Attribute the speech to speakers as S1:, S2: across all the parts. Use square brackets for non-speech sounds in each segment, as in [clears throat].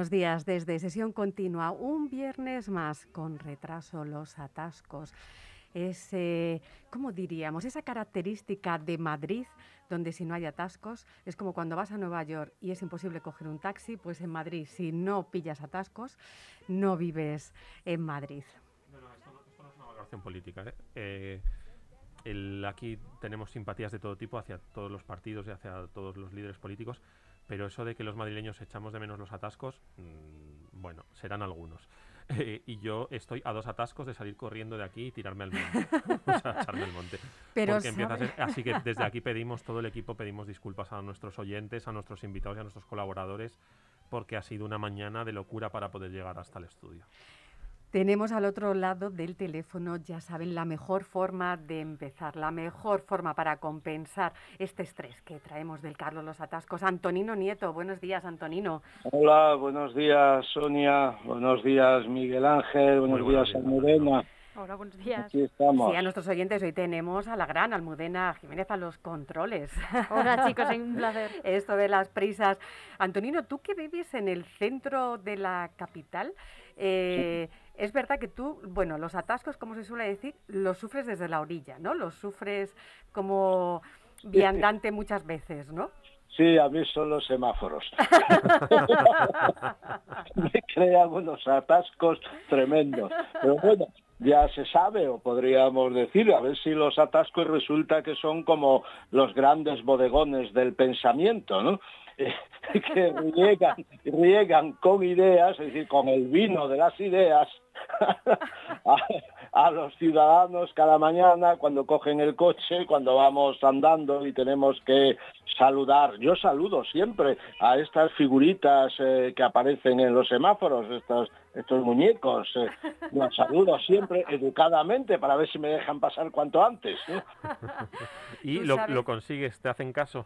S1: Buenos días desde sesión continua. Un viernes más con retraso los atascos. Es, ¿cómo diríamos? Esa característica de Madrid, donde si no hay atascos, es como cuando vas a Nueva York y es imposible coger un taxi, pues en Madrid, si no pillas atascos, no vives en Madrid.
S2: No, no, esto no, esto no es una valoración política. ¿eh? Eh, el, aquí tenemos simpatías de todo tipo hacia todos los partidos y hacia todos los líderes políticos pero eso de que los madrileños echamos de menos los atascos, mmm, bueno, serán algunos. Eh, [laughs] y yo estoy a dos atascos de salir corriendo de aquí y tirarme al monte. [laughs] o sea, echarme al monte.
S1: Pero
S2: Porque empieza a ser, así que desde aquí [laughs] pedimos, todo el equipo pedimos disculpas a nuestros oyentes, a nuestros invitados y a nuestros colaboradores, porque ha sido una mañana de locura para poder llegar hasta el estudio.
S1: Tenemos al otro lado del teléfono, ya saben, la mejor forma de empezar, la mejor forma para compensar este estrés que traemos del Carlos Los Atascos. Antonino Nieto, buenos días, Antonino.
S3: Hola, buenos días, Sonia. Buenos días, Miguel Ángel. Buenos,
S2: buenos
S3: días, Almudena.
S4: Hola, buenos días.
S3: Aquí estamos.
S1: Sí, a nuestros oyentes hoy tenemos a la gran Almudena Jiménez a los controles.
S4: Hola [laughs] chicos, un placer.
S1: Esto de las prisas. Antonino, tú que vives en el centro de la capital, eh, sí. Es verdad que tú, bueno, los atascos, como se suele decir, los sufres desde la orilla, ¿no? Los sufres como viandante muchas veces, ¿no?
S3: Sí, a mí son los semáforos. [laughs] Me crean unos atascos tremendos. Pero bueno, ya se sabe, o podríamos decir, a ver si los atascos resulta que son como los grandes bodegones del pensamiento, ¿no? [laughs] que riegan, riegan con ideas, es decir, con el vino de las ideas, a, a, los ciudadanos cada mañana cuando cogen el coche, cuando vamos andando y tenemos que saludar. Yo saludo siempre a estas figuritas eh, que aparecen en los semáforos, estos, estos muñecos. Eh, los saludo siempre educadamente para ver si me dejan pasar cuanto antes. ¿eh? [laughs]
S2: ¿Y lo, lo consigues? ¿Te hacen caso?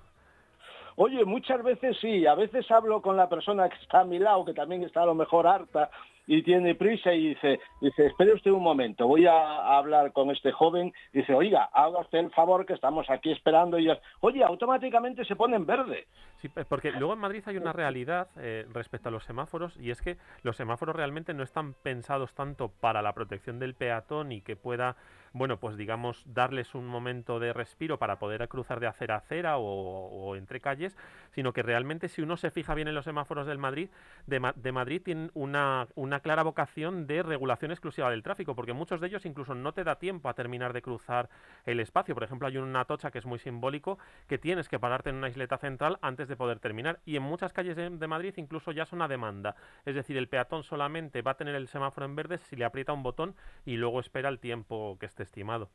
S3: Oye, muchas veces sí, a veces hablo con la persona que está a mi lado, que también está a lo mejor harta y tiene prisa y dice, dice, espere usted un momento, voy a hablar con este joven, dice, oiga, haga usted el favor que estamos aquí esperando y oye, automáticamente se pone en verde.
S2: Sí, porque luego en Madrid hay una realidad eh, respecto a los semáforos y es que los semáforos realmente no están pensados tanto para la protección del peatón y que pueda bueno, pues digamos, darles un momento de respiro para poder cruzar de acera a acera o, entre calles, sino que realmente si uno se fija bien en los semáforos del Madrid, de, Madrid tienen una, clara vocación de regulación exclusiva del tráfico, porque muchos de ellos incluso no te da tiempo a terminar de cruzar el espacio. Por ejemplo, hay una tocha que es muy simbólico, que tienes que pararte en una isleta central antes de poder terminar. Y en muchas calles de, Madrid incluso ya es una demanda. Es decir, el peatón solamente va a tener el semáforo en verde si le aprieta un botón y luego espera el tiempo que esté estimado.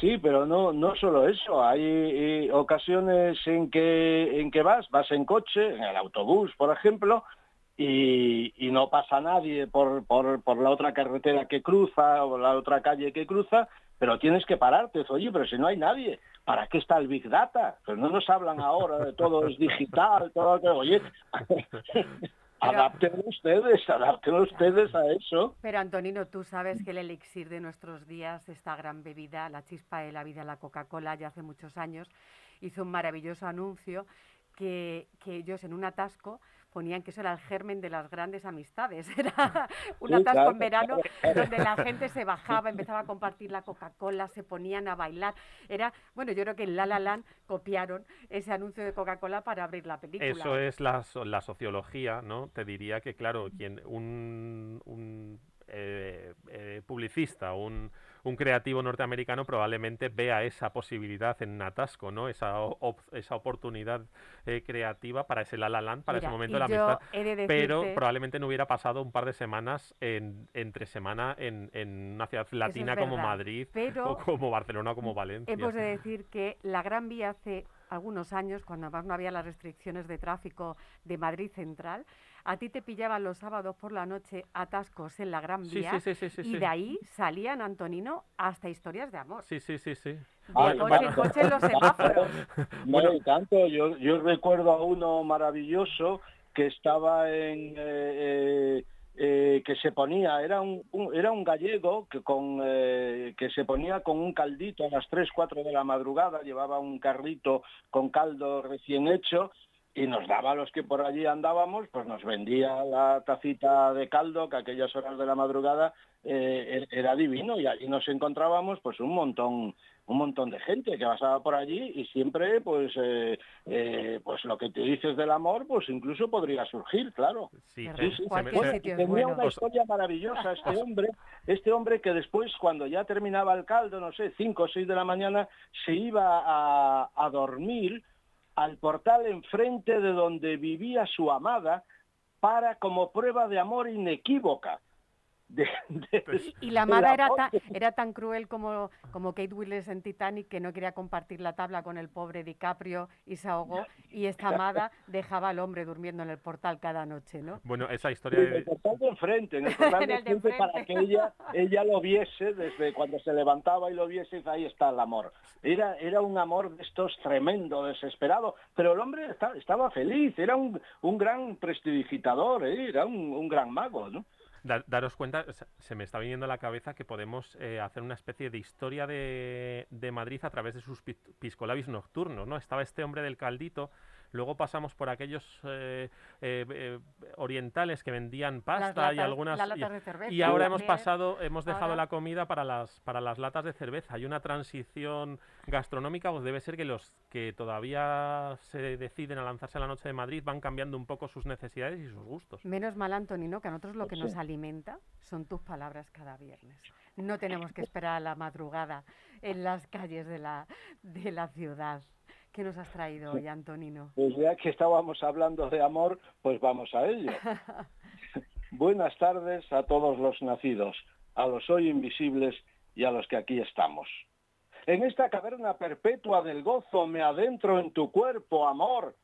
S3: Sí, pero no no solo eso. Hay eh, ocasiones en que en que vas, vas en coche, en el autobús, por ejemplo, y, y no pasa nadie por, por, por la otra carretera que cruza o la otra calle que cruza, pero tienes que pararte. Oye, pero si no hay nadie, ¿para qué está el Big Data? Pues no nos hablan ahora de todo es digital, todo que, oye, [laughs] Adapten ustedes, adapten ustedes a eso.
S1: Pero Antonino, tú sabes que el elixir de nuestros días, esta gran bebida, la chispa de la vida, la Coca-Cola, ya hace muchos años, hizo un maravilloso anuncio que, que ellos en un atasco ponían que eso era el germen de las grandes amistades. [laughs] Era un
S3: Sí,
S1: atasco
S3: claro,
S1: en verano
S3: claro, claro.
S1: donde la gente se bajaba, [laughs] empezaba a compartir la Coca-Cola, se ponían a bailar. Era, bueno, yo creo que en La La Land copiaron ese anuncio de Coca-Cola para abrir la película.
S2: Eso es la, so- la sociología, ¿no? Te diría que, claro, quien un, un, eh, eh, publicista, un, un creativo norteamericano probablemente vea esa posibilidad en Natasco, ¿no? Esa, op- esa oportunidad eh, creativa para ese La La Land, para ese momento de la amistad. Pero probablemente no hubiera pasado un par de semanas en, entre semana en, en una ciudad latina como Madrid
S1: pero
S2: o como Barcelona o como Valencia.
S1: Hemos de decir que la Gran Vía hace algunos años, cuando además no había las restricciones de tráfico de Madrid Central, a ti te pillaban los sábados por la noche atascos en la Gran Vía
S2: sí, sí, sí, sí,
S1: y
S2: sí.
S1: de ahí salían, Antonino, hasta historias de amor.
S2: Sí, sí, sí, sí.
S1: De
S3: Ah,
S1: coche
S3: bueno.
S1: en coche en los [laughs] semáforos.
S3: No,
S2: Bueno.
S3: y tanto, yo, yo recuerdo a uno maravilloso que estaba en... eh, eh, eh, que se ponía, era un, un- era un gallego que, con, eh, que se ponía con un caldito a las 3, 4 de la madrugada, llevaba un carrito con caldo recién hecho y nos daba a los que por allí andábamos, pues nos vendía la tacita de caldo que a aquellas horas de la madrugada eh, er- era divino y allí nos encontrábamos pues un montón un montón de gente que pasaba por allí y siempre pues eh, eh, pues lo que te dices del amor pues incluso podría surgir claro
S2: Sí, se-
S1: sitio es
S3: tenía
S1: bueno.
S3: una historia maravillosa este hombre este hombre que después cuando ya terminaba el caldo no sé cinco o seis de la mañana se iba a, a dormir al portal enfrente de donde vivía su amada para como prueba de amor inequívoca de- de-
S1: Y la amada era,
S3: amor
S1: ta-
S3: que-
S1: era tan cruel como, como Kate Winslet en Titanic que no quería compartir la tabla con el pobre DiCaprio y se ahogó y esta amada dejaba al hombre durmiendo en el portal cada noche, ¿no?
S2: Bueno, esa
S3: Sí,
S2: historia
S3: en
S2: de,
S3: el portal de enfrente, en el portal [laughs]
S1: En
S3: de
S1: el de
S3: enfrente para que ella, [laughs] ella lo viese desde cuando se levantaba y lo viese, y dice, ahí está el amor. Era, era un amor de estos tremendo, desesperado, pero el hombre esta- estaba feliz, era un, un gran prestidigitador, ¿eh? era un, un gran mago, ¿no?
S2: Da- daros cuenta, se- me está viniendo a la cabeza que podemos eh, hacer una especie de historia de, de Madrid a través de sus pis- piscolabis nocturnos, ¿no? Estaba este hombre del caldito, luego pasamos por aquellos eh, eh, eh, orientales que vendían pasta y algunas...
S1: las
S2: y-
S1: latas de cerveza
S2: y ahora hemos pasado, hemos dejado
S1: Ahora-
S2: la comida para las, para las latas de cerveza. Hay una transición gastronómica, pues debe ser que los que todavía se deciden a lanzarse a la noche de Madrid van cambiando un poco sus necesidades y sus gustos.
S1: Menos mal, Antonino, que a nosotros lo que nos alimenta son tus palabras cada viernes. No tenemos que esperar a la madrugada en las calles de la, de la ciudad. ¿Qué nos has traído hoy, Antonino?
S3: Pues ya que estábamos hablando de amor, pues vamos a ello. [laughs] Buenas tardes a todos los nacidos, a los hoy invisibles y a los que aquí estamos. En esta caverna perpetua del gozo me adentro en tu cuerpo, amor.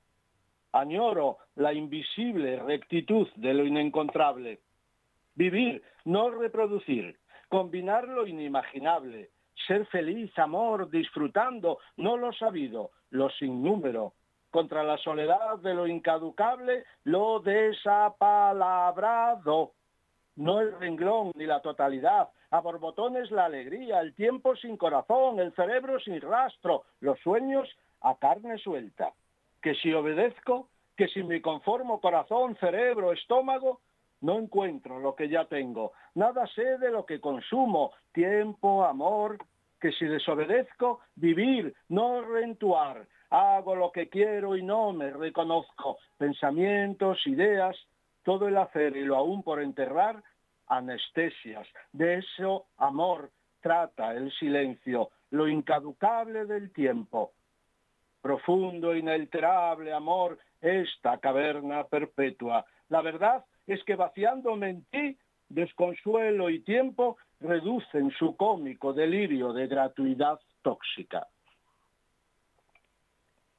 S3: Añoro la invisible rectitud de lo inencontrable. Vivir, no reproducir, combinar lo inimaginable, ser feliz, amor, disfrutando, no lo sabido, lo sin número, contra la soledad de lo incaducable, lo desapalabrado. No el renglón ni la totalidad, a borbotones la alegría, el tiempo sin corazón, el cerebro sin rastro, los sueños a carne suelta. Que si obedezco, que si me conformo corazón, cerebro, estómago, no encuentro lo que ya tengo. Nada sé de lo que consumo, tiempo, amor, que si desobedezco, vivir, no rentuar. Hago lo que quiero y no me reconozco. Pensamientos, ideas, todo el hacer y lo aún por enterrar, anestesias. De eso, amor, trata el silencio, lo incaducable del tiempo. Profundo, inalterable amor, esta caverna perpetua. La verdad es que vaciándome en ti, desconsuelo y tiempo reducen su cómico delirio de gratuidad tóxica.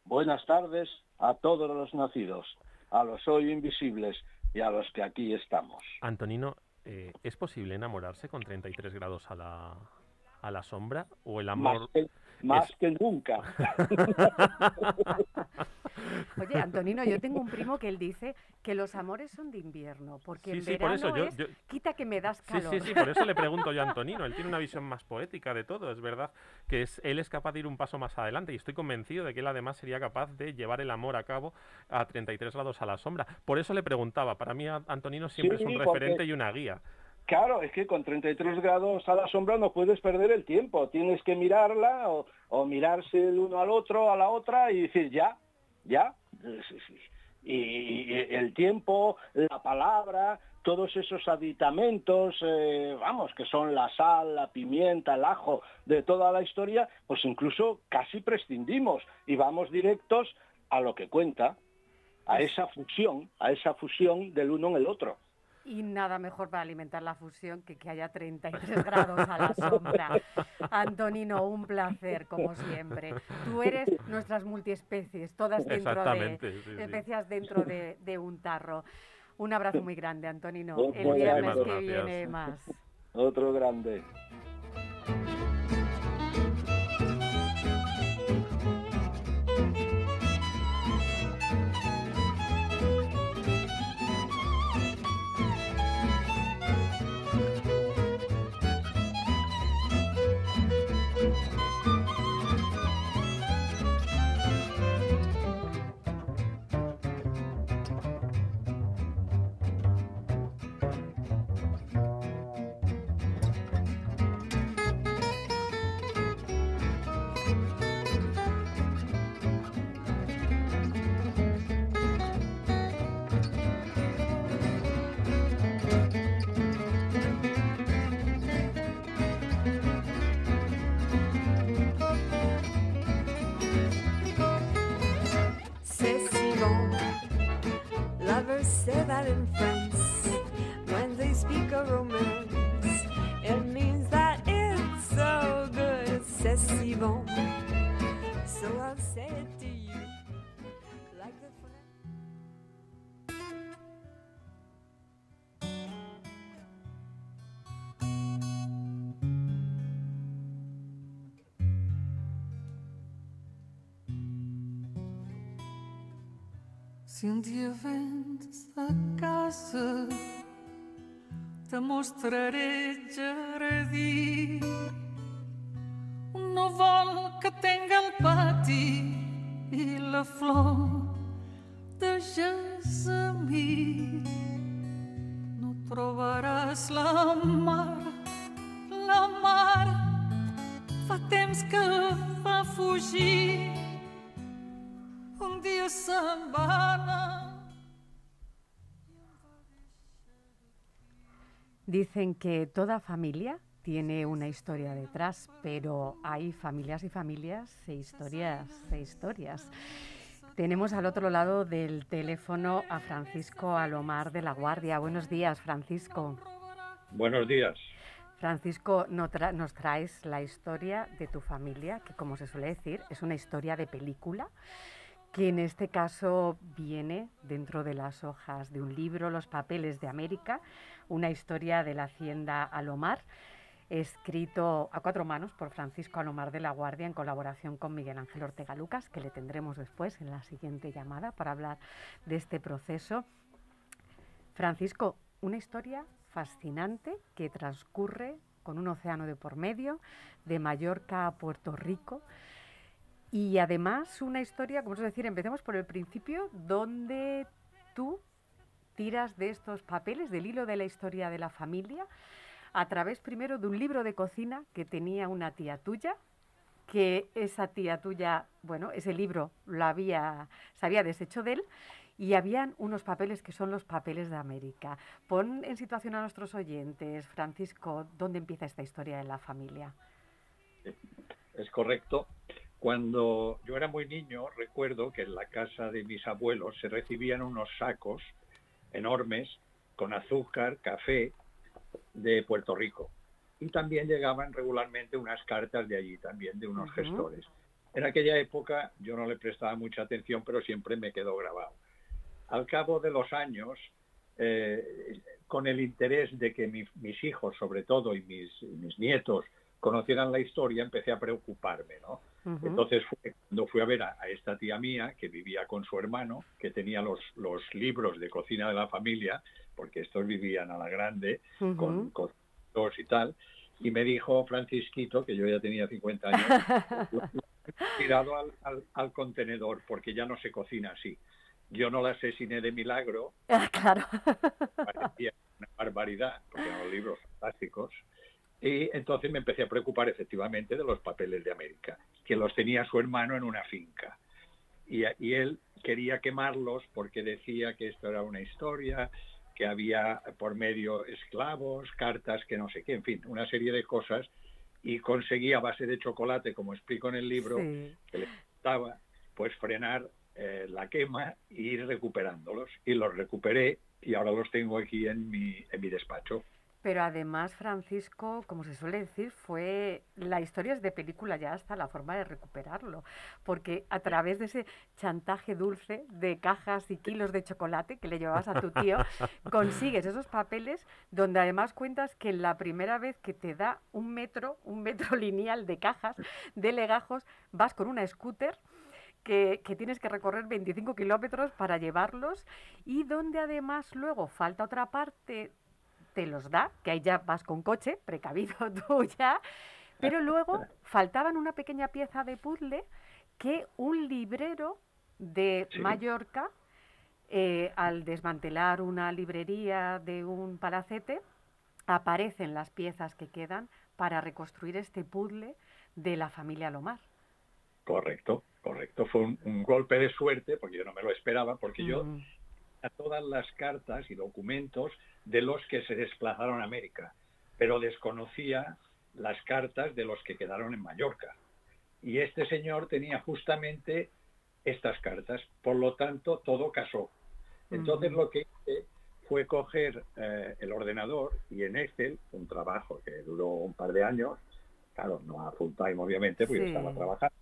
S3: Buenas tardes a todos los nacidos, a los hoy invisibles y a los que aquí estamos.
S2: Antonino, eh, ¿es posible enamorarse con 33 grados a la, a la sombra o el amor...
S3: más
S2: es-
S3: que nunca. [laughs]
S1: Oye, Antonino, yo tengo un primo que él dice que los amores son de invierno, porque
S2: Sí,
S1: en
S2: sí, por eso yo-
S1: es
S2: yo-
S1: quita que me das
S2: Sí,
S1: calor.
S2: sí, sí, por eso le pregunto yo a Antonino. Él tiene una visión más poética de todo, es verdad que es, él es capaz de ir un paso más adelante y estoy convencido de que él además sería capaz de llevar el amor a cabo a 33 grados a la sombra. Por eso le preguntaba, para mí Antonino siempre
S3: Sí,
S2: es un
S3: porque-
S2: referente y una guía.
S3: Claro, es que con 33 grados a la sombra no puedes perder el tiempo. Tienes que mirarla o, o mirarse el uno al otro, a la otra y decir ya, ya. Y, y el tiempo, la palabra, todos esos aditamentos, eh, vamos, que son la sal, la pimienta, el ajo de toda la historia, pues incluso casi prescindimos y vamos directos a lo que cuenta, a esa fusión, a esa fusión del uno en el otro.
S1: Y nada mejor para alimentar la fusión que que haya 33 grados a la sombra. Antonino, un placer, como siempre. Tú eres nuestras multiespecies, todas dentro de,
S2: sí, sí.
S1: especias dentro de, de un tarro. Un abrazo muy grande, Antonino. El viernes que
S2: Gracias.
S1: viene más.
S3: Otro grande.
S5: Se um dia vendes a casa, te mostraré jardim. Um novel que tenha el pati e la flor de jasmim. No trobaràs la mar, la mar fa temps que va fugir. Um dia se'n va anar.
S1: Dicen que toda familia tiene una historia detrás, pero hay familias y familias e historias e historias. Tenemos al otro lado del teléfono a Francisco Alomar de la Guardia. Buenos días, Francisco.
S6: Buenos días.
S1: Francisco, nos traes la historia de tu familia, que como se suele decir, es una historia de película, que en este caso viene dentro de las hojas de un libro, Los Papeles de América, una historia de la hacienda Alomar, escrito a cuatro manos por Francisco Alomar de la Guardia en colaboración con Miguel Ángel Ortega Lucas, que le tendremos después en la siguiente llamada para hablar de este proceso. Francisco, una historia fascinante que transcurre con un océano de por medio, de Mallorca a Puerto Rico. Y además una historia, como es decir, empecemos por el principio, donde tú tiras de estos papeles, del hilo de la historia de la familia, a través primero de un libro de cocina que tenía una tía tuya, que esa tía tuya, bueno, ese libro lo había, se había deshecho de él, y habían unos papeles que son los papeles de América. Pon en situación a nuestros oyentes, Francisco, ¿dónde empieza esta historia de la familia?
S6: Es correcto. Cuando yo era muy niño, recuerdo que en la casa de mis abuelos se recibían unos sacos enormes con azúcar, café de Puerto Rico. Y también llegaban regularmente unas cartas de allí, también de unos gestores. En aquella época yo no le prestaba mucha atención, pero siempre me quedó grabado. Al cabo de los años, eh, con el interés de que mi- mis hijos, sobre todo, y mis, y mis nietos, conocieran la historia, empecé a preocuparme, ¿no? Entonces fue, cuando fui a ver a, esta tía mía que vivía con su hermano, que tenía los, los libros de cocina de la familia, porque estos vivían a la grande, con, con y tal, y me dijo Francisquito, que yo ya tenía 50 años, [laughs] tirado al, al, contenedor porque ya no se cocina así. Yo no la asesiné de milagro.
S1: Ah, claro.
S6: Parecía una barbaridad, porque eran los libros fantásticos. Y entonces me empecé a preocupar efectivamente de los papeles de América, que los tenía su hermano en una finca. Y, y él quería quemarlos porque decía que esto era una historia, que había por medio esclavos, cartas que no sé qué, en fin, una serie de cosas y conseguí a base de chocolate, como explico en el libro, que le gustaba, pues frenar eh, la quema e ir recuperándolos. Y los recuperé y ahora los tengo aquí en mi, en mi despacho.
S1: Pero además, Francisco, como se suele decir, fue la historia es de película ya hasta la forma de recuperarlo, porque a través de ese chantaje dulce de cajas y kilos de chocolate que le llevabas a tu tío, [laughs] consigues esos papeles donde además cuentas que la primera vez que te da un metro, un metro [laughs] lineal de cajas de legajos, vas con una scooter. Que, que, tienes que recorrer 25 kilómetros para llevarlos y donde además luego falta otra parte te los da, que ahí ya vas con coche, [laughs] precavido [laughs] tú ya, pero luego [laughs] faltaban una pequeña pieza de puzzle que un librero de Mallorca, eh, al desmantelar una librería de un palacete, aparecen las piezas que quedan para reconstruir este puzzle de la familia Lomar.
S6: Correcto, correcto. Fue un, golpe de suerte, porque yo no me lo esperaba, porque yo mm. A todas las cartas y documentos de los que se desplazaron a América, pero desconocía las cartas de los que quedaron en Mallorca. Y este señor tenía justamente estas cartas, por lo tanto todo casó. Entonces lo que hice fue coger eh, el ordenador y en Excel, un trabajo que duró un par de años, claro, no a full time obviamente, porque estaba trabajando,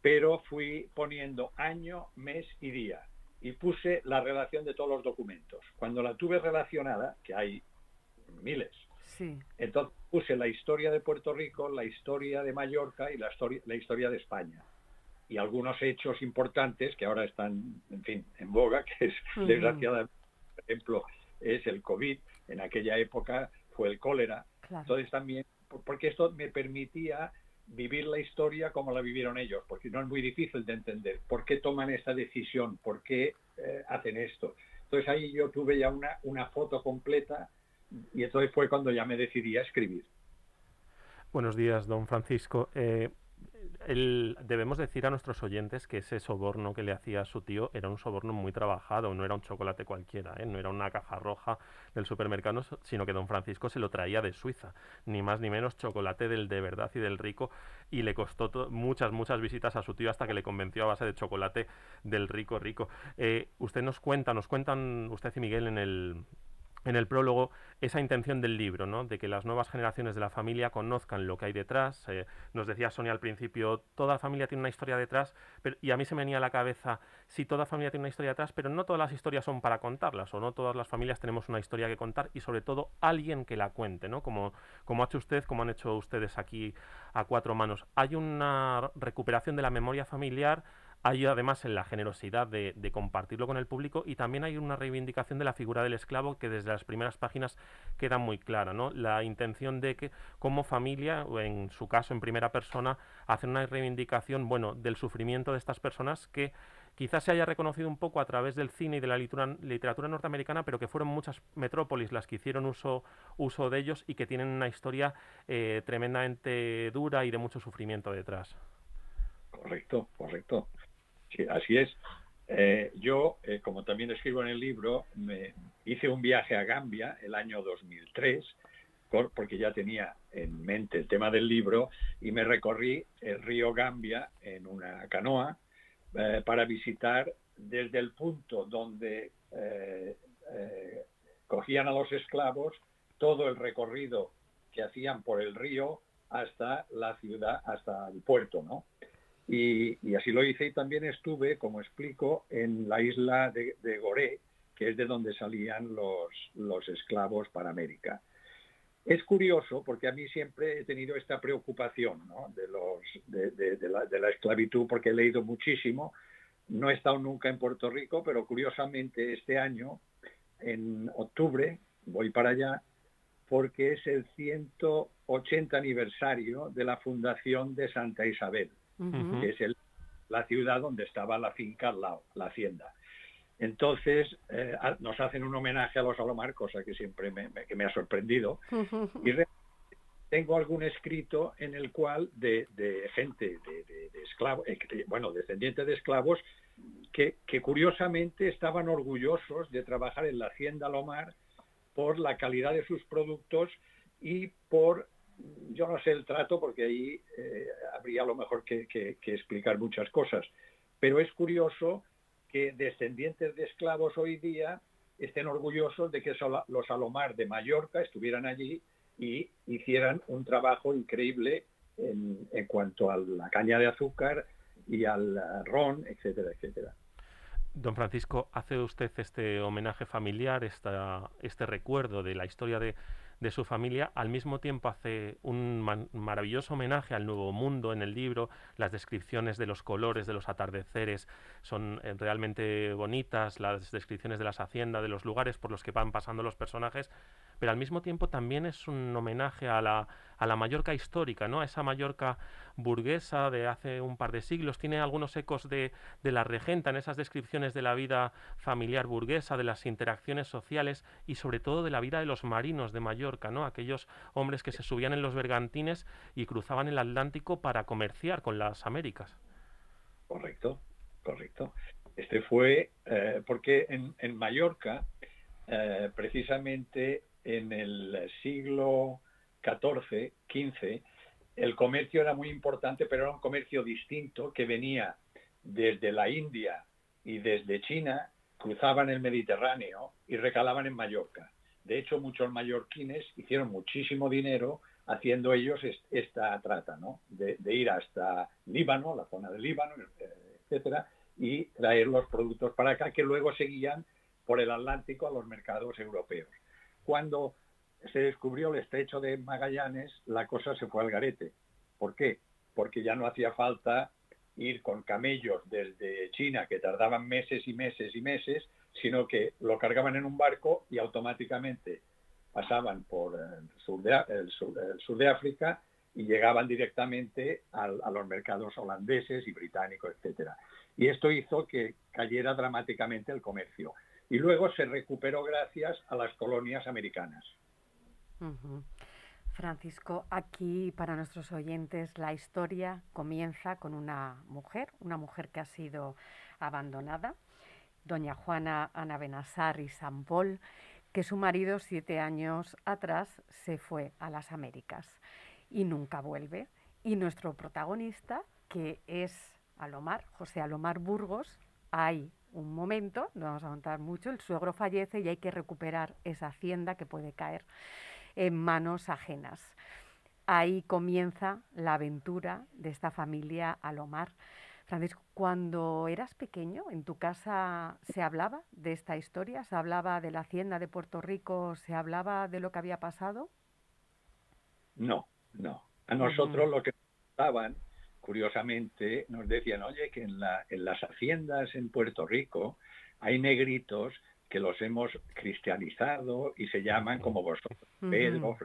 S6: pero fui poniendo año, mes y día y puse la relación de todos los documentos. Cuando la tuve relacionada, que hay miles, entonces puse la historia de Puerto Rico, la historia de Mallorca y la, historia, la historia de España. Y algunos hechos importantes que ahora están, en fin, en boga, [laughs] que es, desgraciadamente, por ejemplo, es el COVID. En aquella época fue el cólera. Entonces también, porque esto me permitía vivir la historia como la vivieron ellos, porque no es muy difícil de entender por qué toman esta decisión, por qué eh, hacen esto. Entonces ahí yo tuve ya una, una foto completa y entonces fue cuando ya me decidí a escribir.
S2: Buenos días, don Francisco. Eh, debemos decir a nuestros oyentes que ese soborno que le hacía a su tío era un soborno muy trabajado, no era un chocolate cualquiera, ¿eh? no era una caja roja del supermercado, sino que don Francisco se lo traía de Suiza, ni más ni menos chocolate del de verdad y del rico, y le costó muchas, muchas visitas a su tío hasta que le convenció a base de chocolate del rico rico. Eh, usted nos cuenta, nos cuentan usted y Miguel en el en el prólogo esa intención del libro, ¿no? de que las nuevas generaciones de la familia conozcan lo que hay detrás. Eh, nos decía Sonia al principio, toda familia tiene una historia detrás, y a mí se me venía a la cabeza, sí, toda familia tiene una historia detrás, pero no todas las historias son para contarlas, o no todas las familias tenemos una historia que contar, y sobre todo alguien que la cuente, ¿no? como, como ha hecho usted, como han hecho ustedes aquí a cuatro manos. Hay una recuperación de la memoria familiar, hay además en la generosidad de, compartirlo con el público y también hay una reivindicación de la figura del esclavo que desde las primeras páginas queda muy clara, ¿no? La intención de que como familia, o en su caso en primera persona, hacen una reivindicación, bueno, del sufrimiento de estas personas que quizás se haya reconocido un poco a través del cine y de la literatura, norteamericana, pero que fueron muchas metrópolis las que hicieron uso, uso de ellos y que tienen una historia eh, tremendamente dura y de mucho sufrimiento detrás.
S6: Correcto, correcto. Sí, así es. Eh, yo, eh, como también escribo en el libro, me hice un viaje a Gambia el año 2003, porque ya tenía en mente el tema del libro, y me recorrí el río Gambia en una canoa eh, para visitar desde el punto donde cogían a los esclavos todo el recorrido que hacían por el río hasta la ciudad, hasta el puerto, ¿no? Y, así lo hice y también estuve, como explico, en la isla de, Goré, que es de donde salían los, esclavos para América. Es curioso porque a mí siempre he tenido esta preocupación de, de, de, de, la, de, la, esclavitud porque he leído muchísimo. No he estado nunca en Puerto Rico, pero curiosamente este año, en octubre, voy para allá porque es el 180 aniversario de la fundación de Santa Isabel, uh -huh. que es el, la ciudad donde estaba la finca al lado, la hacienda. Entonces eh, nos hacen un homenaje a los Alomar, cosa que siempre me, me, que me ha sorprendido. y tengo algún escrito en el cual de, de gente, de, de, de esclavos, eh, bueno, descendientes de esclavos, que, que, curiosamente estaban orgullosos de trabajar en la hacienda Alomar por la calidad de sus productos y por, yo no sé el trato, porque ahí eh, habría lo mejor que explicar muchas cosas, pero es curioso que descendientes de esclavos hoy día estén orgullosos de que los Alomar de Mallorca estuvieran allí y hicieran un trabajo increíble en, en, cuanto a la caña de azúcar y al ron, etcétera, etcétera.
S2: Don Francisco, ¿hace usted este homenaje familiar, esta, este recuerdo de la historia de, de su familia, al mismo tiempo hace un maravilloso homenaje al Nuevo Mundo en el libro, las descripciones de los colores, de los atardeceres son eh, realmente bonitas, las descripciones de las haciendas, de los lugares por los que van pasando los personajes, pero al mismo tiempo también es un homenaje a la, a la Mallorca histórica, ¿no? a esa Mallorca burguesa de hace un par de siglos, tiene algunos ecos de, de la regenta en esas descripciones de la vida familiar burguesa, de las interacciones sociales y sobre todo de la vida de los marinos de Mallorca, ¿no? aquellos hombres que se subían en los bergantines y cruzaban el Atlántico para comerciar con las Américas.
S6: Correcto, correcto. Este fue eh, porque en, en Mallorca, eh, precisamente en el siglo XIV, XV, el comercio era muy importante, pero era un comercio distinto que venía desde la India y desde China, cruzaban el Mediterráneo y recalaban en Mallorca. De hecho, muchos mallorquines hicieron muchísimo dinero haciendo ellos esta trata, ¿no? De, de ir hasta Líbano, la zona del Líbano, etcétera, y traer los productos para acá que luego seguían por el Atlántico a los mercados europeos. Cuando se descubrió el estrecho de Magallanes, la cosa se fue al garete. ¿Por qué? Porque ya no hacía falta ir con camellos desde China, que tardaban meses y meses y meses, sino que lo cargaban en un barco y automáticamente pasaban por el sur de, África y llegaban directamente al, a los mercados holandeses y británicos, etcétera. Y esto hizo que cayera dramáticamente el comercio. Y luego se recuperó gracias a las colonias americanas.
S1: Francisco, aquí para nuestros oyentes la historia comienza con una mujer, una mujer que ha sido abandonada, doña Juana Ana Benassar y San Paul, que su marido siete años atrás se fue a las Américas y nunca vuelve. Y nuestro protagonista, que es Alomar, José Alomar Burgos, hay un momento, no vamos a contar mucho, el suegro fallece y hay que recuperar esa hacienda que puede caer en manos ajenas. Ahí comienza la aventura de esta familia Alomar. Francisco, cuando eras pequeño, ¿en tu casa se hablaba de esta historia? ¿Se hablaba de la hacienda de Puerto Rico? ¿Se hablaba de lo que había pasado?
S6: No, no. A nosotros uh -huh. lo que estaban, curiosamente, nos decían, oye, que en, la, en las haciendas en Puerto Rico hay negritos que los hemos cristianizado y se llaman como vosotros, uh -huh. Pedro,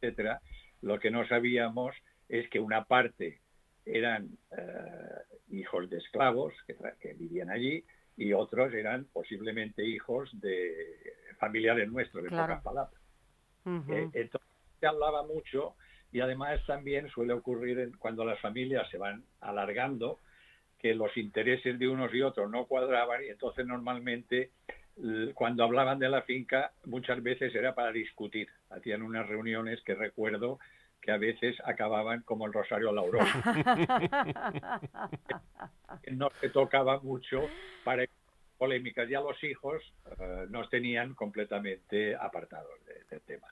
S6: etcétera. Lo que no sabíamos es que una parte eran uh, hijos de esclavos que, que, vivían allí y otros eran posiblemente hijos de familiares nuestros, de claro. pocas palabras. Uh -huh. eh, entonces se hablaba mucho y además también suele ocurrir en, cuando las familias se van alargando que los intereses de unos y otros no cuadraban y entonces normalmente cuando hablaban de la finca muchas veces era para discutir. Hacían unas reuniones que recuerdo que a veces acababan como el Rosario Laurón. [laughs] no se tocaba mucho para polémicas. Ya los hijos uh, nos tenían completamente apartados de, del tema.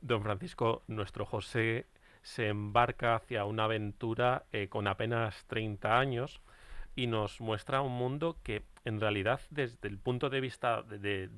S2: Don Francisco, nuestro José se embarca hacia una aventura eh, con apenas 30 años y nos muestra un mundo que en realidad desde el punto de vista de,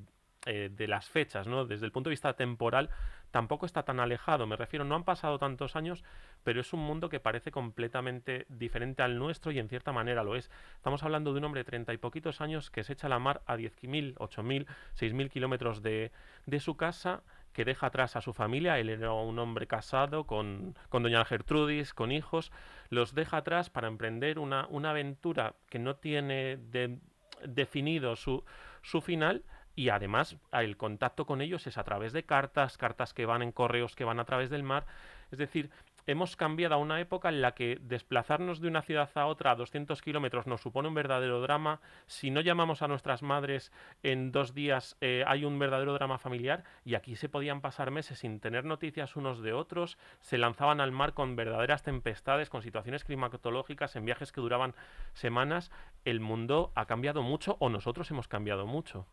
S2: eh, de las fechas, ¿no? Desde el punto de vista temporal, tampoco está tan alejado. Me refiero, no han pasado tantos años, pero es un mundo que parece completamente diferente al nuestro y en cierta manera lo es. Estamos hablando de un hombre de treinta y poquitos años que se echa a la mar a 10.000, 8.000, 6.000 kilómetros de, de su casa que deja atrás a su familia, él era un hombre casado con, con doña Gertrudis, con hijos, los deja atrás para emprender una, una aventura que no tiene de- definido su, su final y además el contacto con ellos es a través de cartas, cartas que van en correos que van a través del mar. Es decir, hemos cambiado a una época en la que desplazarnos de una ciudad a otra a 200 kilómetros nos supone un verdadero drama. Si no llamamos a nuestras madres en dos días eh, hay un verdadero drama familiar y aquí se podían pasar meses sin tener noticias unos de otros, se lanzaban al mar con verdaderas tempestades, con situaciones climatológicas, en viajes que duraban semanas. El mundo ha cambiado mucho o nosotros hemos cambiado mucho.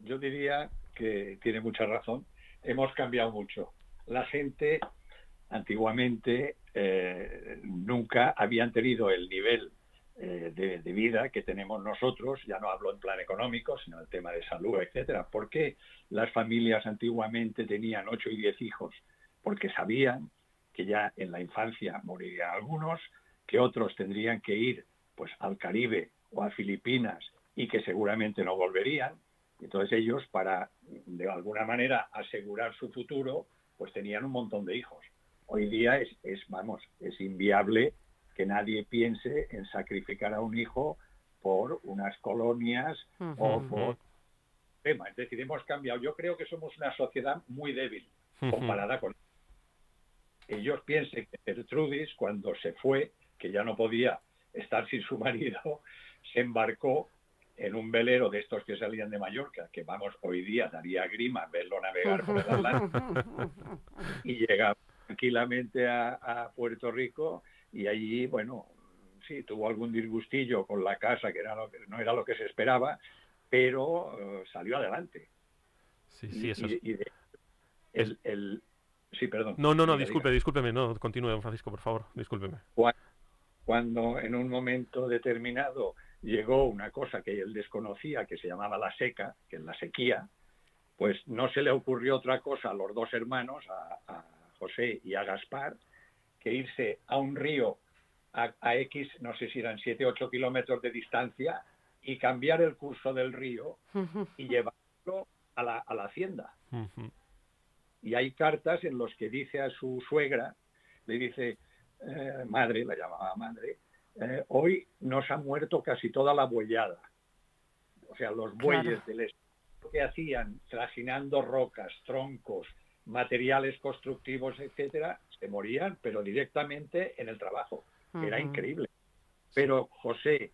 S6: Yo diría que tiene mucha razón. Hemos cambiado mucho. La gente antiguamente eh, nunca habían tenido el nivel eh, de, vida que tenemos nosotros, ya no hablo en plan económico, sino el tema de salud, etcétera. ¿Por qué las familias antiguamente tenían ocho y diez hijos? Porque sabían que ya en la infancia morirían algunos, que otros tendrían que ir pues al Caribe o a Filipinas y que seguramente no volverían. Entonces ellos, para de alguna manera asegurar su futuro, pues tenían un montón de hijos. Hoy día es, es vamos, es inviable que nadie piense en sacrificar a un hijo por unas colonias o por tema. Es decir, hemos cambiado. Yo creo que somos una sociedad muy débil comparada con ellos piensen que Gertrudis cuando se fue, que ya no podía estar sin su marido, se embarcó en un velero de estos que salían de Mallorca, que vamos, hoy día daría grima verlo navegar por el Atlántico, y llegaba tranquilamente a, a Puerto Rico y allí, bueno, sí, tuvo algún disgustillo con la casa, que, era lo que no era lo que se esperaba, pero eh, salió adelante.
S2: Sí, sí, eso
S6: Y-
S2: es...
S6: y de- el- el- sí, perdón.
S2: No, no, no,
S6: Diga, diga.
S2: disculpe, discúlpeme, no, continúe, don Francisco, por favor, discúlpeme.
S6: Cua- cuando en un momento determinado llegó una cosa que él desconocía, que se llamaba la seca, que es la sequía, pues no se le ocurrió otra cosa a los dos hermanos, a, a José y a Gaspar, que irse a un río a, a X, no sé si eran 7, 8 kilómetros de distancia, y cambiar el curso del río y llevarlo a la, a la hacienda. Y hay cartas en los que dice a su suegra, le dice, eh, madre, la llamaba madre, eh, hoy nos ha muerto casi toda la bueyada. O sea, los bueyes
S1: Claro.
S6: del estado que hacían, trajinando rocas, troncos, materiales constructivos, etcétera, se morían, pero directamente en el trabajo. Era increíble. Pero José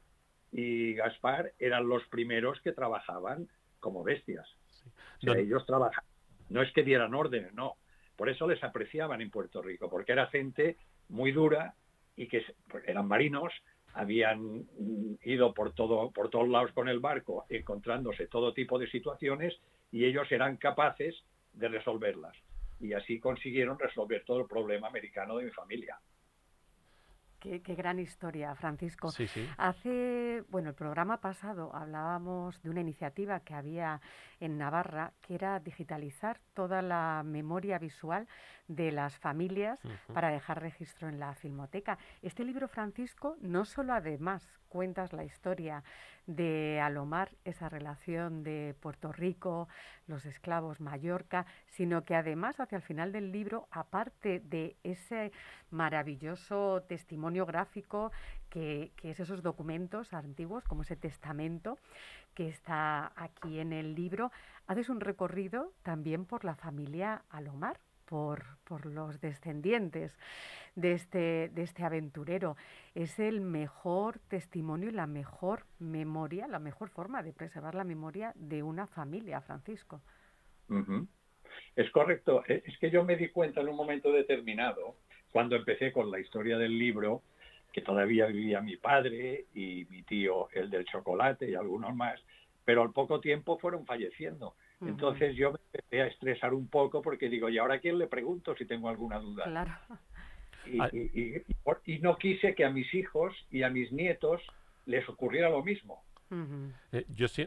S6: y Gaspar eran los primeros que trabajaban como bestias. O sea,
S2: Don-
S6: ellos trabajan. No es que dieran órdenes, no. Por eso les apreciaban en Puerto Rico, porque era gente muy dura y que pues, eran marinos, habían mm, ido por todo por todos lados con el barco, encontrándose todo tipo de situaciones y ellos eran capaces de resolverlas. Y así consiguieron resolver todo el problema americano de mi familia.
S1: Qué, qué gran historia, Francisco.
S2: Sí, sí.
S1: Hace, bueno, el programa pasado hablábamos de una iniciativa que había en Navarra, que era digitalizar toda la memoria visual de las familias para dejar registro en la filmoteca. Este libro, Francisco, no solo además cuentas la historia de Alomar, esa relación de Puerto Rico, los esclavos, Mallorca, sino que además hacia el final del libro, aparte de ese maravilloso testimonio gráfico que, que es esos documentos antiguos, como ese testamento que está aquí en el libro, haces un recorrido también por la familia Alomar, por, por los descendientes de este, de este aventurero. Es el mejor testimonio y la mejor memoria, la mejor forma de preservar la memoria de una familia, Francisco.
S6: Es correcto. E- Es que yo me di cuenta en un momento determinado, cuando empecé con la historia del libro, que todavía vivía mi padre y mi tío, el del chocolate y algunos más, pero al poco tiempo fueron falleciendo. Entonces yo me empecé a estresar un poco porque digo, ¿y ahora a quién le pregunto si tengo alguna duda?
S1: Claro.
S6: Y,
S2: Ah.
S6: y- y- y por- y no quise que a mis hijos y a mis nietos les ocurriera lo mismo.
S2: Eh, yo sí-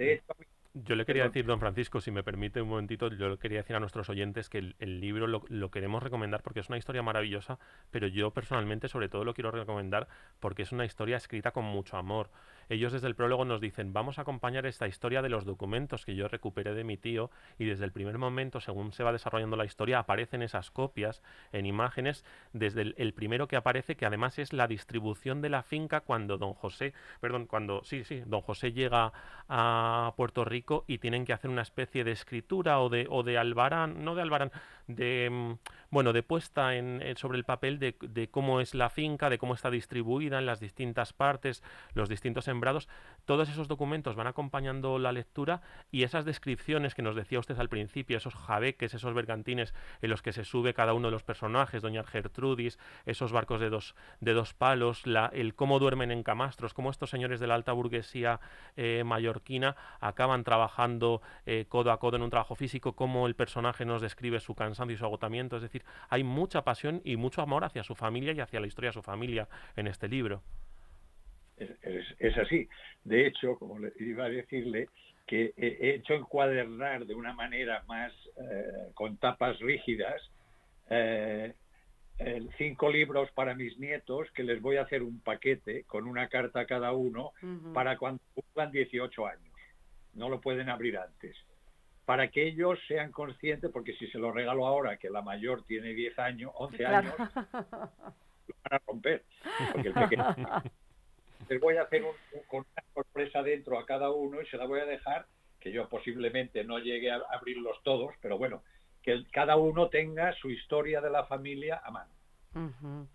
S2: Yo le quería decir, don Francisco, si me permite un momentito, yo le quería decir a nuestros oyentes que el, el libro lo, lo, queremos recomendar porque es una historia maravillosa, pero yo personalmente sobre todo lo quiero recomendar porque es una historia escrita con mucho amor. Ellos desde el prólogo nos dicen, vamos a acompañar esta historia de los documentos que yo recuperé de mi tío y desde el primer momento, según se va desarrollando la historia, aparecen esas copias en imágenes, desde el, primero que aparece, que además es la distribución de la finca cuando don José, perdón, cuando, sí, sí, don José llega a Puerto Rico y tienen que hacer una especie de escritura o de, o de albarán, no de albarán, de mm, bueno, de puesta sobre el papel de, cómo es la finca, de cómo está distribuida en las distintas partes, los distintos sembrados. Todos esos documentos van acompañando la lectura y esas descripciones que nos decía usted al principio, esos jabeques, esos bergantines en los que se sube cada uno de los personajes, doña Gertrudis, esos barcos de dos, de dos palos, el cómo duermen en camastros, cómo estos señores de la alta burguesía eh, mallorquina acaban trabajando eh, codo a codo en un trabajo físico, cómo el personaje nos describe su cansancio y su agotamiento. Es decir, hay mucha pasión y mucho amor hacia su familia y hacia la historia de su familia en este libro.
S6: Es, es, es así. De hecho, como le iba a decirle, que he hecho encuadernar de una manera más eh, con tapas rígidas eh, cinco libros para mis nietos que les voy a hacer un paquete con una carta a cada uno uh -huh. para cuando cumplan 18 años. No lo pueden abrir antes. Para que ellos sean conscientes, porque si se lo regalo ahora, que la mayor tiene 10 años, 11 claro. años, lo van a romper. Porque el pequeño [laughs] les voy a hacer un, un, con una sorpresa dentro a cada uno y se la voy a dejar, que yo posiblemente no llegue a abrirlos todos, pero bueno, que el, cada uno tenga su historia de la familia a mano.
S1: Uh -huh.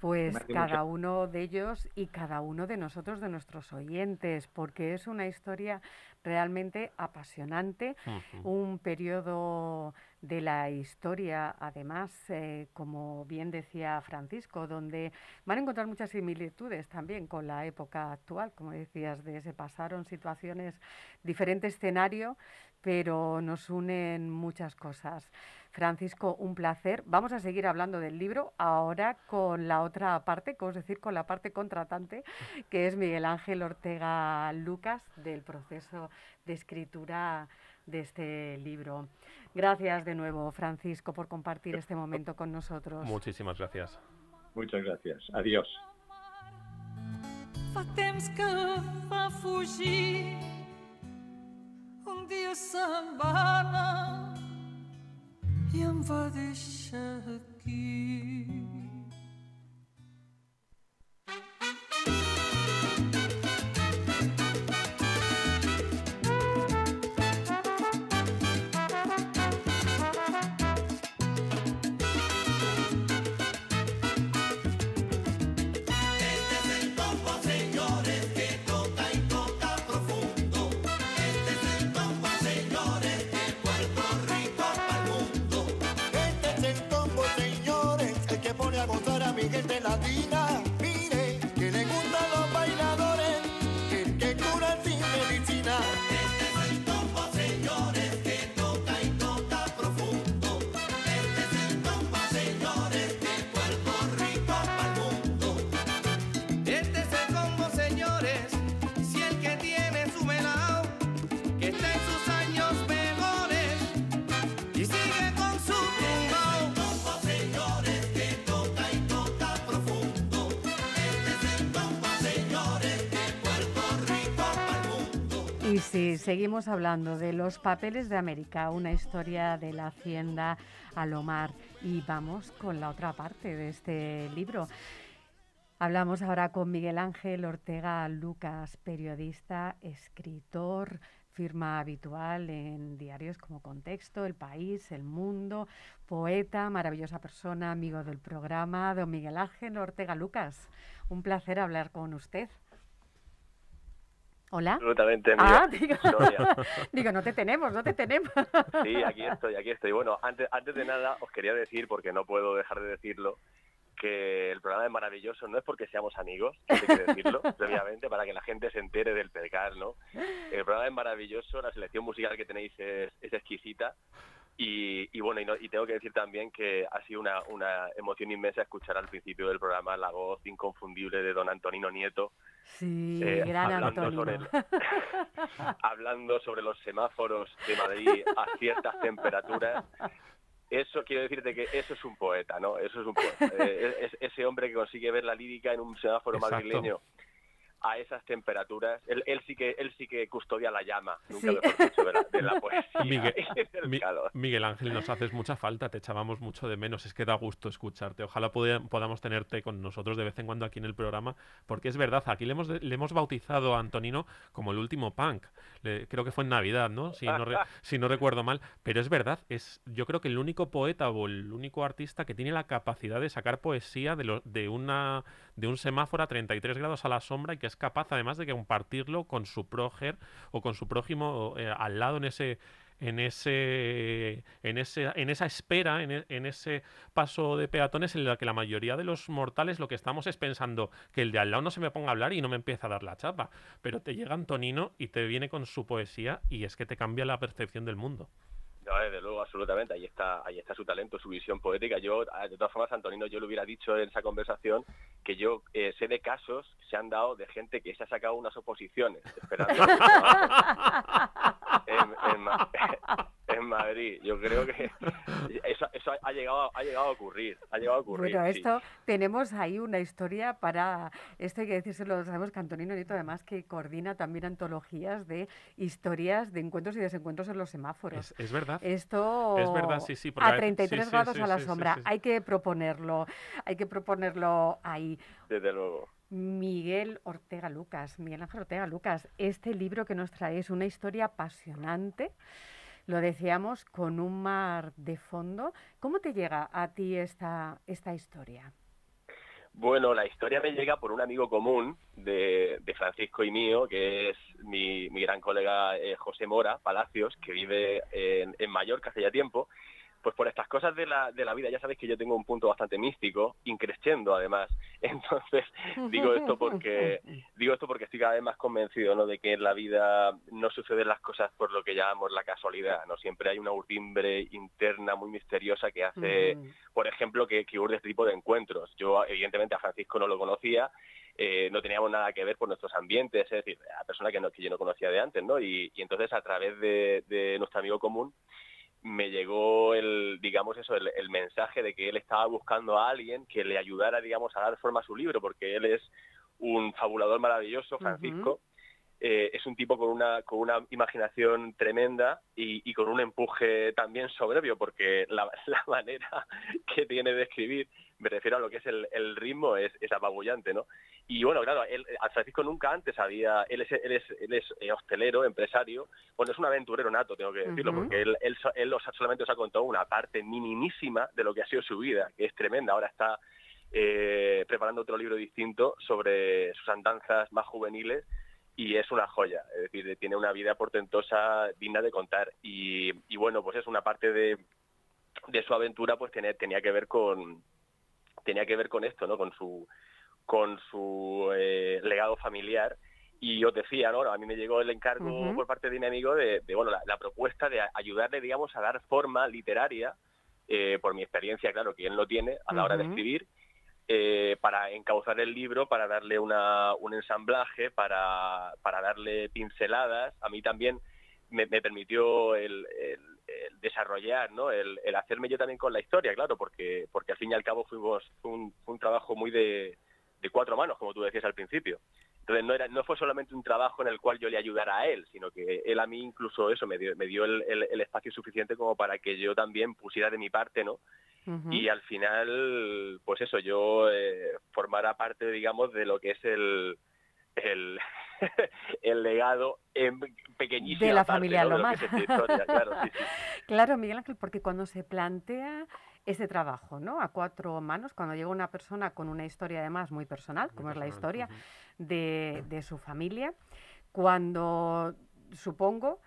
S1: Pues cada uno de ellos y cada uno de nosotros, de nuestros oyentes, porque es una historia realmente apasionante, uh -huh. un periodo de la historia, además, eh, como bien decía Francisco, donde van a encontrar muchas similitudes también con la época actual, como decías, de se pasaron situaciones, diferente escenario, pero nos unen muchas cosas. Francisco, un placer. Vamos a seguir hablando del libro ahora con la otra parte, es decir, con la parte contratante, que es Miguel Ángel Ortega Lucas del proceso de escritura de este libro. Gracias de nuevo, Francisco, por compartir este momento con nosotros.
S2: Muchísimas gracias.
S6: Muchas gracias. Adiós.
S5: Fa temps que va fugir un dia se'n va anar i em va deixar aquí.
S1: Si seguimos hablando de los papeles de América, una historia de la hacienda Alomar, y vamos con la otra parte de este libro. Hablamos ahora con Miguel Ángel Ortega Lucas, periodista, escritor, firma habitual en diarios como Contexto, El País, El Mundo, poeta, maravillosa persona, amigo del programa, don Miguel Ángel Ortega Lucas. Un placer hablar con usted. Hola.
S7: Absolutamente.
S1: Ah, [laughs] digo, [laughs] digo, no te tenemos, no te tenemos. [laughs]
S7: Sí, aquí estoy, aquí estoy. Bueno, antes, antes de nada os quería decir, porque no puedo dejar de decirlo, que el programa es maravilloso, no es porque seamos amigos, hay que decirlo previamente, para que la gente se entere del percal, ¿no? El programa es maravilloso, la selección musical que tenéis es, es exquisita Y, y bueno, y, no- y tengo que decir también que ha sido una, una emoción inmensa escuchar al principio del programa la voz inconfundible de don Antonino Nieto,
S1: Sí,
S7: eh,
S1: gran
S7: hablando, sobre el- [laughs] hablando sobre los semáforos de Madrid a ciertas temperaturas. Eso quiero decirte que eso es un poeta, ¿no? Eso es un poeta. [laughs] Eh, es- ese hombre que consigue ver la lírica en un semáforo
S2: Exacto.
S7: madrileño a esas temperaturas, él, él sí que él sí que custodia la llama, nunca
S1: Sí.
S7: mejor dicho, de la, de la poesía
S2: Miguel- [laughs]
S7: y del
S2: Mi-
S7: calor.
S2: Miguel Ángel, nos haces mucha falta, te echábamos mucho de menos, es que da gusto escucharte. Ojalá podamos tenerte con nosotros de vez en cuando aquí en el programa, porque es verdad, aquí le hemos, de- le hemos bautizado a Antonino como el último punk. Le- creo que fue en Navidad, ¿no? Si no, re- [laughs] si no recuerdo mal, pero es verdad, es yo creo que el único poeta o el único artista que tiene la capacidad de sacar poesía de, lo- de, una, de un semáforo a 33 grados a la sombra y que es capaz además de compartirlo con su próger o con su prójimo eh, al lado en ese en ese en ese en esa espera en, e- en ese paso de peatones en la que la mayoría de los mortales lo que estamos es pensando que el de al lado no se me ponga a hablar y no me empieza a dar la chapa. Pero te llega Antonino y te viene con su poesía y es que te cambia la percepción del mundo
S7: No, desde luego, absolutamente. Ahí está, ahí está su talento, su visión poética. Yo, ah, de todas formas, Antonino, yo le hubiera dicho en esa conversación que yo eh, sé de casos que se han dado de gente que se ha sacado unas oposiciones esperando [laughs] en, en Ma- [laughs] en Madrid. Yo creo que eso, eso ha llegado, ha llegado a ocurrir. Ha llegado a ocurrir.
S1: Bueno,
S7: sí.
S1: esto tenemos ahí una historia para esto hay que decírselo, sabemos que Antonino Nieto además que coordina también antologías de historias de encuentros y desencuentros en los semáforos.
S2: es, es verdad
S1: Esto
S2: Es verdad, sí, sí,
S1: a
S2: a veces-
S1: 33
S2: sí, sí,
S1: grados
S2: sí,
S1: a la
S2: sí, sí,
S1: sombra.
S2: sí.
S1: Hay que proponerlo, hay que proponerlo ahí.
S7: Desde luego.
S1: Miguel Ortega Lucas, Miguel Ángel Ortega Lucas, este libro que nos trae es una historia apasionante, lo decíamos, con un mar de fondo. ¿Cómo te llega a ti esta, esta historia?
S7: Bueno, la historia me llega por un amigo común de, Francisco y mío, que es mi, mi gran colega eh, José Mora Palacios, que vive en, en Mallorca hace ya tiempo. Pues por estas cosas de la, de la vida, ya sabéis que yo tengo un punto bastante místico, increciendo además. [laughs] Entonces, digo esto porque digo esto porque estoy cada vez más convencido ¿no? de que en la vida no suceden las cosas por lo que llamamos la casualidad. no Siempre hay una urdimbre interna muy misteriosa que hace por ejemplo, que, que urde este tipo de encuentros. Yo, evidentemente, a Francisco no lo conocía, eh, no teníamos nada que ver por nuestros ambientes, es decir, a persona que, no, que yo no conocía de antes, ¿no? Y, y entonces, a través de, de nuestro amigo común, me llegó el, digamos eso, el, el mensaje de que él estaba buscando a alguien que le ayudara, digamos, a dar forma a su libro, porque él es un fabulador maravilloso, Francisco. Eh, es un tipo con una, con una imaginación tremenda y, y con un empuje también soberbio, porque la, [laughs] la manera que tiene de escribir, me refiero a lo que es el, el ritmo, es, es apabullante, ¿no? Y bueno, claro, él, a Francisco nunca antes había, él es, él es, él es eh, hostelero, empresario, bueno, es un aventurero nato, tengo que decirlo, porque él, él, él solamente os ha contado una parte minimísima de lo que ha sido su vida, que es tremenda, ahora está eh, preparando otro libro distinto sobre sus andanzas más juveniles y es una joya, es decir, tiene una vida portentosa digna de contar. Y, y bueno, pues es una parte de, de su aventura pues tenía, tenía que ver con tenía que ver con esto, ¿no? Con su con su eh, legado familiar y os decía, ¿no? A mí me llegó el encargo por parte de mi amigo de, de, bueno, la, la propuesta de ayudarle, digamos, a dar forma literaria eh, por mi experiencia, claro, que él no tiene a la hora de escribir, eh, para encauzar el libro, para darle una, un ensamblaje, para, para darle pinceladas. A mí también me, me permitió el, el- el desarrollar, ¿no? El, el hacerme yo también con la historia, claro, porque, porque al fin y al cabo fuimos, fue un, fue un trabajo muy de, de cuatro manos, como tú decías al principio. Entonces no, era, no fue solamente un trabajo en el cual yo le ayudara a él, sino que él a mí incluso eso me dio, me dio el, espacio suficiente como para que yo también pusiera de mi parte, ¿no? Y al final, pues eso, yo eh, formara parte, digamos, de lo que es el el, [laughs] el legado en pequeñísima
S1: De la
S7: parte,
S1: familia
S7: ¿no? de lo
S1: Lomar.
S7: historia, claro, sí, sí. [laughs]
S1: Claro, Miguel Ángel, porque cuando se plantea ese trabajo, ¿no? A cuatro manos, cuando llega una persona con una historia además muy personal,
S2: Muy
S1: como es la historia de, de su familia, cuando supongo,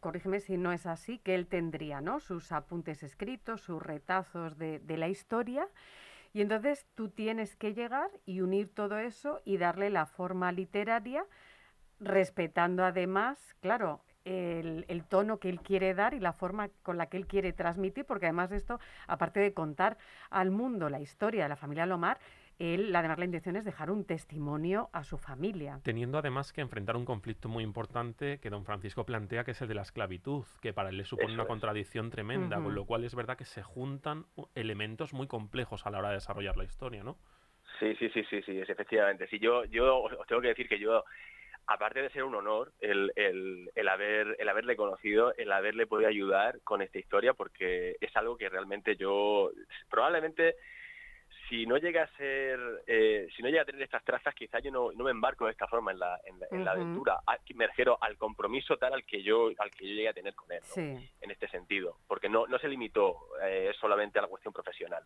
S1: corrígeme si no es así, que él tendría, ¿no? Sus apuntes escritos, sus retazos de, de la historia. Y entonces tú tienes que llegar y unir todo eso y darle la forma literaria, respetando además, claro, el, el, tono que él quiere dar y la forma con la que él quiere transmitir, porque además de esto, aparte de contar al mundo la historia de la familia Lomar, él, además, la intención es dejar un testimonio a su familia.
S2: Teniendo además que enfrentar un conflicto muy importante que don Francisco plantea, que es el de la esclavitud, que para él le supone
S7: Eso
S2: una
S7: es.
S2: contradicción tremenda, con lo cual es verdad que se juntan u- elementos muy complejos a la hora de desarrollar la historia, ¿no?
S7: Sí, sí, sí, sí, sí, es efectivamente. Sí, yo, yo os tengo que decir que yo, aparte de ser un honor el, el, el haber, el haberle conocido, el haberle podido ayudar con esta historia, porque es algo que realmente yo, probablemente, si no llega a ser, eh, si no llega a tener estas trazas, quizás yo no, no me embarco de esta forma en la, en la, en la
S1: Ujú.
S7: aventura. A- me refiero al compromiso tal al que yo, al que yo llegué a tener con él. ¿no?
S1: Sí.
S7: en este sentido, porque no, no se limitó eh, solamente a la cuestión profesional.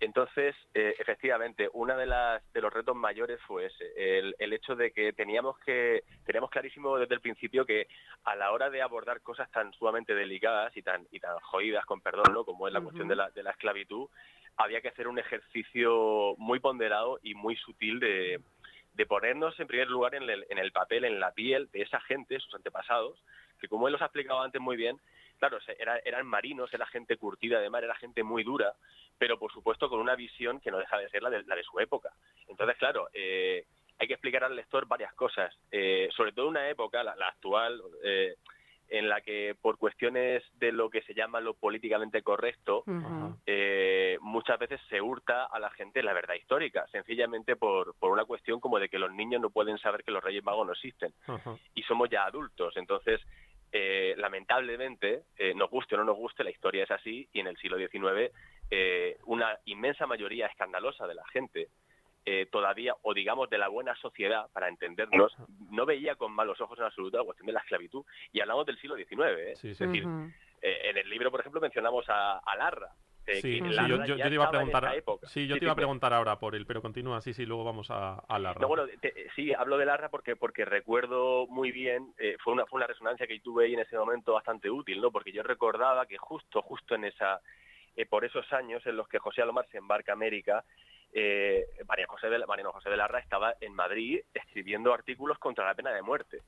S7: Entonces, eh, efectivamente, uno de, las, de los retos mayores fue ese, el, el hecho de que teníamos que teníamos clarísimo desde el principio que a la hora de abordar cosas tan sumamente delicadas y tan y tan jodidas, con perdón, ¿no? como es la cuestión de la, de la esclavitud, había que hacer un ejercicio muy ponderado y muy sutil de, ponernos en primer lugar en el, en el papel, en la piel de esa gente, sus antepasados, que como él los ha explicado antes muy bien, claro, eran marinos, era gente curtida de mar, era gente muy dura, pero por supuesto con una visión que no deja de ser la de, la de su época. Entonces, claro, eh, hay que explicar al lector varias cosas, eh, sobre todo una época, la, la actual, eh, en la que por cuestiones de lo que se llama lo políticamente correcto, eh, muchas veces se hurta a la gente la verdad histórica, sencillamente por, por una cuestión como de que los niños no pueden saber que los Reyes Magos no existen y somos ya adultos. Entonces, eh, lamentablemente, eh, nos guste o no nos guste, la historia es así y en el siglo XIX eh, una inmensa mayoría escandalosa de la gente eh, todavía, o digamos de la buena sociedad, para entendernos, no veía con malos ojos en absoluto la cuestión de la esclavitud. Y hablamos del siglo XIX. ¿eh?
S2: Sí,
S7: Es
S2: sí.
S7: decir,
S1: Ujú.
S7: eh, en el libro, por ejemplo, mencionamos a, a Larra. eh,
S2: Sí,
S7: Larra
S2: yo, yo-
S7: ya
S2: yo te iba a preguntar, sí, yo
S7: Sí,
S2: te iba a preguntar ahora por él, pero continúa, sí, sí, luego vamos a, a la
S7: No, bueno, te- sí, hablo de Larra porque porque recuerdo muy bien, eh, fue una fue una resonancia que tuve ahí en ese momento bastante útil, ¿no? Porque yo recordaba que justo justo en esa eh, por esos años en los que José Alomar se embarca a América, eh, María José de, Mariano José de Larra estaba en Madrid escribiendo artículos contra la pena de muerte.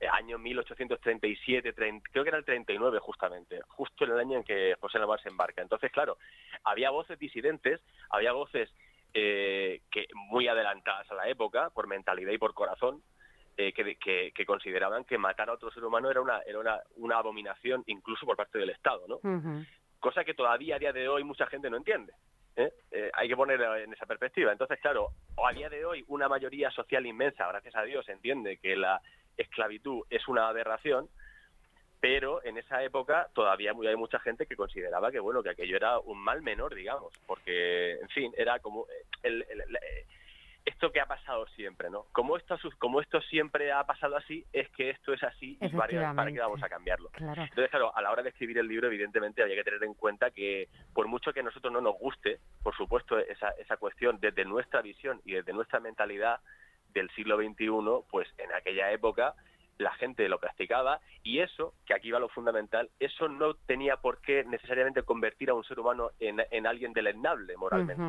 S7: Eh, año 1837, 30, creo que era el 39 justamente, justo en el año en que José Alomar se embarca. Entonces, claro, había voces disidentes, había voces eh, que muy adelantadas a la época por mentalidad y por corazón eh, que, que- que consideraban que matar a otro ser humano era una era una, una abominación incluso por parte del Estado no cosa que todavía a día de hoy mucha gente no entiende ¿eh? Eh, hay que ponerlo en esa perspectiva entonces claro a día de hoy una mayoría social inmensa gracias a Dios entiende que la esclavitud es una aberración pero en esa época todavía hay mucha gente que consideraba que bueno que aquello era un mal menor digamos porque en fin era como el- esto que ha pasado siempre no como esto sus- como esto siempre ha pasado así es que esto es así y para, para qué vamos a cambiarlo
S1: Claro.
S7: entonces claro a la hora de escribir el libro evidentemente había que tener en cuenta que por mucho que a nosotros no nos guste por supuesto esa esa cuestión desde nuestra visión y desde nuestra mentalidad del siglo XXI pues en aquella época la gente lo practicaba y eso, que aquí va lo fundamental, eso no tenía por qué necesariamente convertir a un ser humano en, en alguien deleznable moralmente.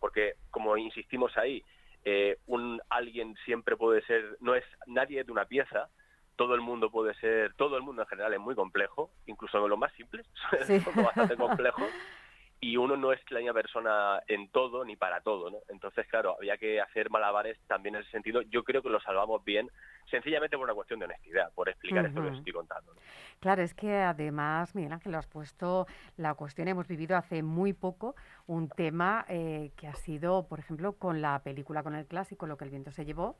S7: Porque, como insistimos ahí, eh, un alguien siempre puede ser, no es nadie de una pieza, todo el mundo puede ser, todo el mundo en general es muy complejo, incluso los más simples, [laughs]
S1: Sí.
S7: son bastante complejos, [laughs] y uno no es la misma persona en todo ni para todo, ¿no? Entonces, claro, había que hacer malabares también en ese sentido. Yo creo que lo salvamos bien, sencillamente por una cuestión de honestidad, por explicar esto que os estoy contando. ¿no?
S1: Claro, es que además, Miguel Ángel, lo has puesto la cuestión, hemos vivido hace muy poco un tema eh, que ha sido, por ejemplo, con la película, con el clásico, Lo que el viento se llevó,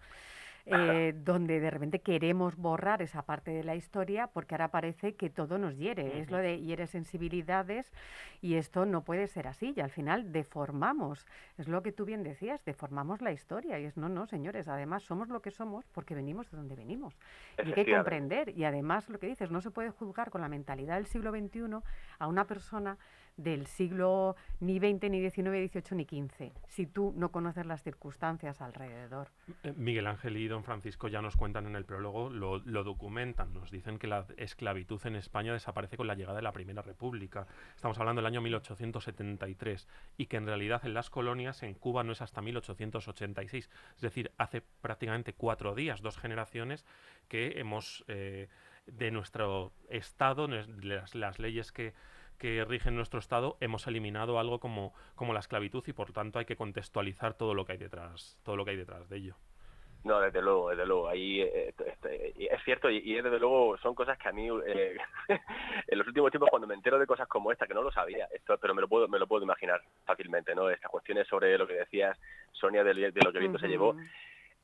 S1: eh, donde de repente queremos borrar esa parte de la historia porque ahora parece que todo nos hiere, es lo de hiere sensibilidades y esto no puede ser así y al final deformamos, es lo que tú bien decías, deformamos la historia y es no, no, señores, además somos lo que somos porque venimos de donde venimos y hay que comprender y además lo que dices, no se puede juzgar con la mentalidad del siglo XXI a una persona del siglo ni XX, ni XIX, XVIII, ni XV, si tú no conoces las circunstancias alrededor.
S2: Eh, Miguel Ángel y don Francisco ya nos cuentan en el prólogo, lo, documentan, nos dicen que la esclavitud en España desaparece con la llegada de la Primera República. Estamos hablando del año 1873 y que en realidad en las colonias en Cuba no es hasta 1886, es decir, hace prácticamente cuatro días, dos generaciones que hemos... eh, de nuestro Estado, las leyes que, que rigen nuestro Estado, hemos eliminado algo como, como la esclavitud y por tanto hay que contextualizar todo lo que hay detrás, todo lo que hay detrás de ello.
S7: No, desde luego, desde luego. Ahí eh, este, y es cierto y, y desde luego son cosas que a mí eh, [laughs] en los últimos tiempos cuando me entero de cosas como esta que no lo sabía, esto, pero me lo puedo me lo puedo imaginar fácilmente, ¿no? Estas cuestiones sobre lo que decías Sonia de, de lo que viento se llevó.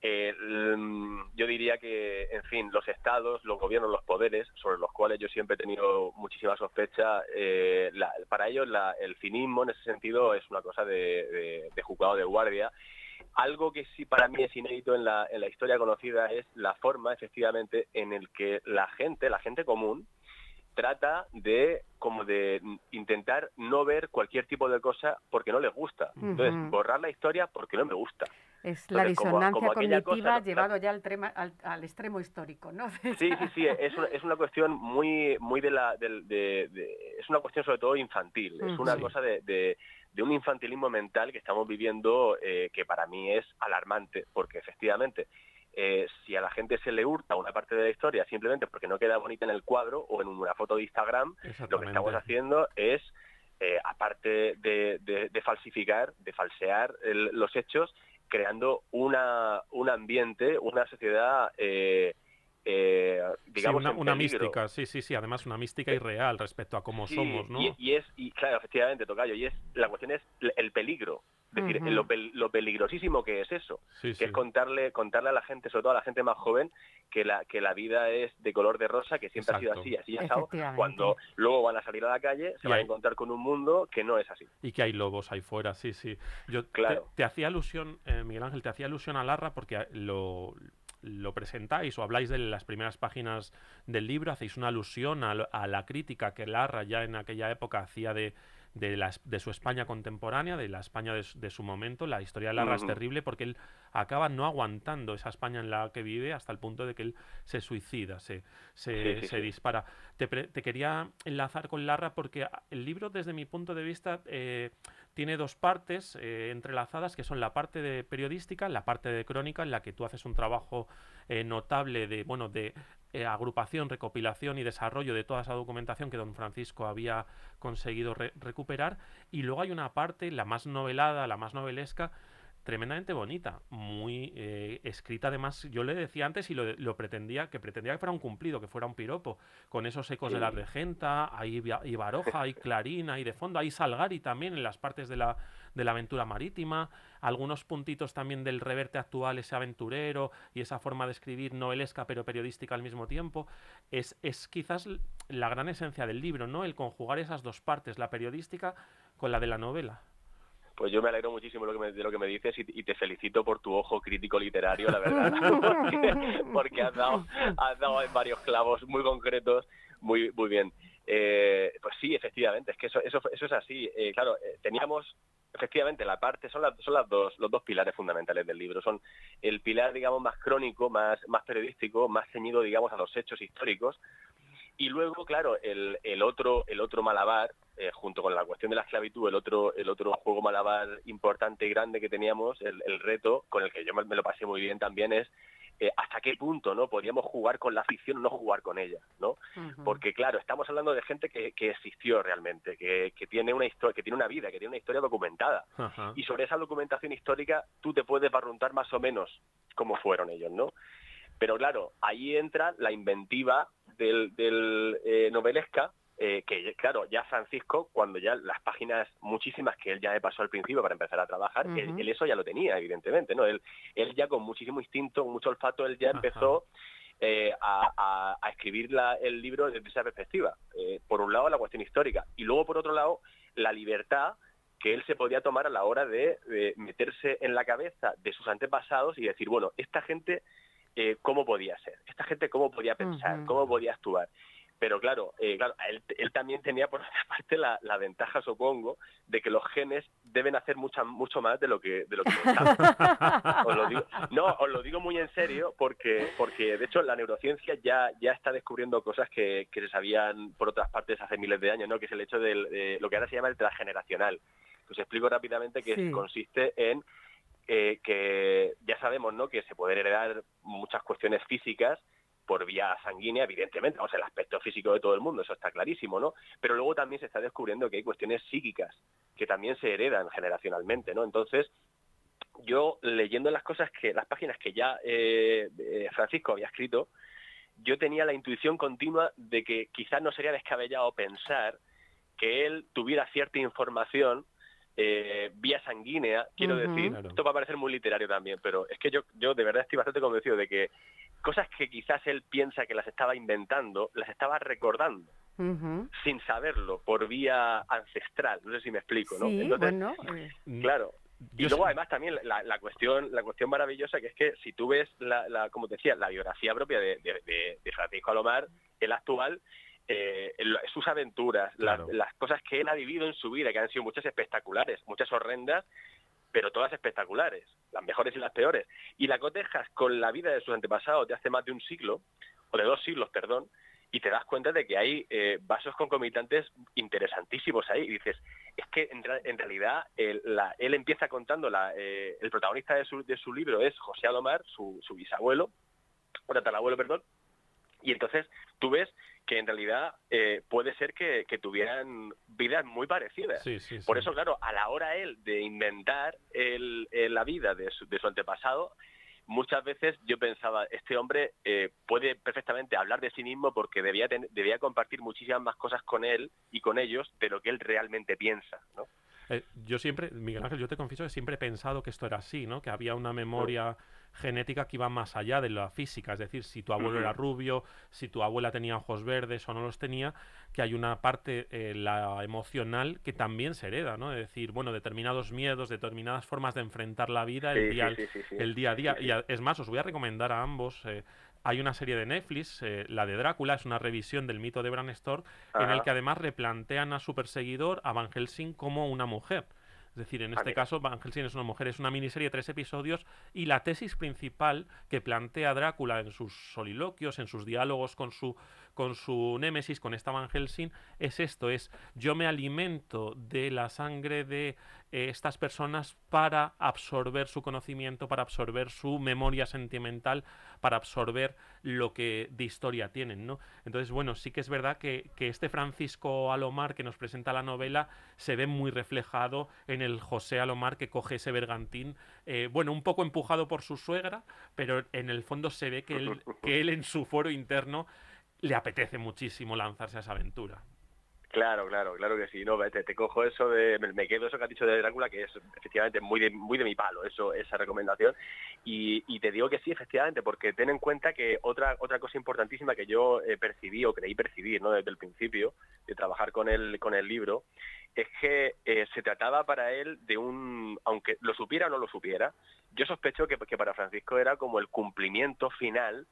S7: Eh, mm, yo diría que, en fin, los estados, los gobiernos, los poderes, sobre los cuales yo siempre he tenido muchísima sospecha, eh, para ellos la- el cinismo en ese sentido es una cosa de, de, de juzgado de guardia. Algo que sí para mí es inédito en la, en la historia conocida es la forma, efectivamente, en el que la gente, la gente común, trata de como de intentar no ver cualquier tipo de cosa porque no les gusta. Entonces, borrar la historia porque no me gusta.
S1: Es la
S7: Entonces,
S1: disonancia
S7: como
S1: cognitiva
S7: cosa-
S1: llevado ya al, trema- al, al extremo histórico, ¿no?
S7: Sí, sí, sí, es una, es una cuestión muy muy de la de, de- es una cuestión sobre todo infantil, es una
S2: Sí.
S7: cosa de, de, de un infantilismo mental que estamos viviendo eh, que para mí es alarmante, porque efectivamente eh, si a la gente se le hurta una parte de la historia simplemente porque no queda bonita en el cuadro o en una foto de Instagram, lo que estamos haciendo es, eh, aparte de, de- de falsificar, de falsear el- los hechos, creando una, un ambiente, una sociedad, eh, eh,
S2: Sí,
S7: digamos,
S2: una, mística, sí, sí, sí, además una mística irreal respecto a cómo
S7: Sí,
S2: somos, ¿no?
S7: Y, y es, y claro, efectivamente, Tocayo, y es, la cuestión es el peligro. Es decir, lo, pel- lo peligrosísimo que es eso.
S2: Sí,
S7: que
S2: sí.
S7: es contarle contarle a la gente, sobre todo a la gente más joven, que la que la vida es de color de rosa, que siempre ha sido así, así
S1: Efectivamente.
S7: cuando luego van a salir a la calle, se
S2: Y
S7: van a encontrar con un mundo que no es así.
S2: Y que hay lobos ahí fuera, sí, sí. Yo te-
S7: Claro.
S2: te, hacía alusión, eh, Miguel Ángel, te hacía alusión a Larra porque a- lo, lo presentáis o habláis de las primeras páginas del libro, hacéis una alusión a, la crítica que Larra ya en aquella época hacía de, de, la es- de su España contemporánea, de la España de, su- de su momento. La historia de Larra es
S7: Ujú.
S2: terrible porque él acaba no aguantando esa España en la que vive hasta el punto de que él se suicida, se, se,
S7: Sí, sí,
S2: se
S7: sí.
S2: dispara. Te, quería enlazar con Larra porque el libro, desde mi punto de vista, eh, tiene dos partes eh, entrelazadas, que son la parte de periodística, la parte de crónica, en la que tú haces un trabajo eh, notable de, bueno, de eh, agrupación, recopilación y desarrollo de toda esa documentación que don Francisco había conseguido re- recuperar. Y luego hay una parte, la más novelada, la más novelesca, tremendamente bonita, muy eh, escrita además, yo le decía antes y lo, lo pretendía, que pretendía que fuera un cumplido, que fuera un piropo, con esos ecos de la regenta, hay Baroja, hay Clarín, hay de fondo, hay Salgari también en las partes de la, de la aventura marítima, algunos puntitos también del reverte actual, ese aventurero y esa forma de escribir novelesca pero periodística al mismo tiempo, es, es quizás la gran esencia del libro, ¿no? El conjugar esas dos partes, la periodística con la de la novela.
S7: Pues yo me alegro muchísimo de lo que me, de lo que me dices y, y te felicito por tu ojo crítico literario, la verdad, [laughs] porque, porque has, dado, has dado en varios clavos muy concretos, muy muy bien. Eh, pues sí, efectivamente, es que eso eso, eso es así. Eh, claro, eh, teníamos efectivamente la parte son las son las dos los dos pilares fundamentales del libro son el pilar digamos más crónico más más periodístico más ceñido digamos a los hechos históricos y luego claro el, el otro el otro malabar eh, junto con la cuestión de la esclavitud el otro el otro juego malabar importante y grande que teníamos el, el reto con el que yo me, me lo pasé muy bien también es eh, hasta qué punto no podríamos jugar con la ficción o no jugar con ella no porque claro estamos hablando de gente que, que existió realmente que, que tiene una historia que tiene una vida que tiene una historia documentada. Y sobre esa documentación histórica tú te puedes barruntar más o menos cómo fueron ellos, ¿no? Pero claro, ahí entra la inventiva del, del eh, novelesca, eh, que claro, ya Francisco, cuando ya las páginas muchísimas que él ya me pasó al principio para empezar a trabajar, él, eso ya lo tenía, evidentemente, ¿no? Él, él ya con muchísimo instinto, con mucho olfato, él ya empezó eh, a, a- a escribir la- el libro desde esa perspectiva. Eh, por un lado, la cuestión histórica, y luego, por otro lado, la libertad que él se podía tomar a la hora de, de meterse en la cabeza de sus antepasados y decir, bueno, esta gente, eh, ¿cómo podía ser? Esta gente, ¿cómo podía pensar? ¿Cómo podía actuar? Pero claro, eh, claro él, él también tenía por otra [laughs] parte la, la ventaja, supongo, de que los genes deben hacer mucha, mucho más de lo que, de lo que pensamos. [laughs] Os lo digo- no, os lo digo muy en serio porque, porque de hecho la neurociencia ya, ya está descubriendo cosas que, que se sabían por otras partes hace miles de años, ¿no? que es el hecho de lo que ahora se llama el transgeneracional. Os explico rápidamente que
S1: Sí.
S7: consiste en que ya sabemos ¿no? que se pueden heredar muchas cuestiones físicas por vía sanguínea, evidentemente, sea, el aspecto físico de todo el mundo, eso está clarísimo, ¿no? Pero luego también se está descubriendo que hay cuestiones psíquicas que también se heredan generacionalmente, ¿no? Entonces, yo leyendo las cosas que, las páginas que ya eh, eh, Francisco había escrito, yo tenía la intuición continua de que quizás no sería descabellado pensar que él tuviera cierta información eh, vía sanguínea, quiero decir,
S2: Claro.
S7: esto va a parecer muy literario también, pero es que yo, yo de verdad estoy bastante convencido de que cosas que quizás él piensa que las estaba inventando, las estaba recordando sin saberlo por vía ancestral, no sé si me explico, ¿no?
S1: Sí,
S7: Entonces,
S1: bueno, eh,
S7: Claro. Y
S2: Yo
S7: luego
S2: sé-
S7: además también la, la cuestión la cuestión maravillosa que es que si tú ves la, la como te decía la biografía propia de, de- de- de Francisco Alomar el actual eh, sus aventuras las-
S2: Claro.
S7: las, cosas que él ha vivido en su vida que han sido muchas espectaculares muchas horrendas pero todas espectaculares las mejores y las peores y la cotejas con la vida de sus antepasados de hace más de un siglo o de dos siglos perdón y te das cuenta de que hay eh, vasos concomitantes interesantísimos ahí y dices es que en, realidad él, la- él empieza contando, la, eh, el protagonista de su, de su libro es José Alomar, su, su bisabuelo, o tatarabuelo, perdón, y entonces tú ves que en realidad eh, puede ser que, que tuvieran vidas muy parecidas.
S2: Sí, sí,
S7: Por eso, claro, a la hora él de inventar el, el- la vida de su, de su antepasado, muchas veces yo pensaba, este hombre eh, puede perfectamente hablar de sí mismo porque debía, ten- debía compartir muchísimas más cosas con él y con ellos de lo que él realmente piensa, ¿no?
S2: Eh, yo siempre, Miguel Ángel, yo te confieso que siempre he pensado que esto era así, ¿no? Que había una memoria genética que iba más allá de la física. Es decir, si tu abuelo era rubio, si tu abuela tenía ojos verdes o no los tenía, que hay una parte, eh, la emocional, que también se hereda, ¿no? Es decir, bueno, determinados miedos, determinadas formas de enfrentar la vida, el,
S7: Sí,
S2: día,
S7: sí, sí, sí, sí.
S2: el día a día. Y a- es más, os voy a recomendar a ambos. eh, hay una serie de Netflix, eh, la de Drácula, es una revisión del mito de Bram Stoker, en el que además replantean a su perseguidor, a Van Helsing, como una mujer. Es decir, en
S7: Ah,
S2: este caso, Helsing es una mujer, es una miniserie de tres episodios y la tesis principal que plantea Drácula en sus soliloquios, en sus diálogos con su, con su némesis, con esta Van Helsing, es esto, es yo me alimento de la sangre de eh, estas personas para absorber su conocimiento, para absorber su memoria sentimental, para absorber lo que de historia tienen, ¿no? Entonces, bueno, sí que es verdad que, que este Francisco Alomar que nos presenta la novela se ve muy reflejado en el José Alomar que coge ese bergantín, eh, bueno, un poco empujado por su suegra, pero en el fondo se ve que él, que él en su foro interno le apetece muchísimo lanzarse a esa aventura.
S7: Claro, claro, claro que sí. No, te, te cojo eso de, me, me quedo eso que has dicho de Drácula, que es efectivamente muy de, muy de mi palo, eso, esa recomendación. Y, te digo que sí, efectivamente, porque ten en cuenta que otra otra cosa importantísima que yo eh, percibí o creí percibir, ¿no? Desde el principio de trabajar con el con el libro, es que eh, se trataba para él de un, aunque lo supiera o no lo supiera, yo sospecho que para Francisco era como el cumplimiento final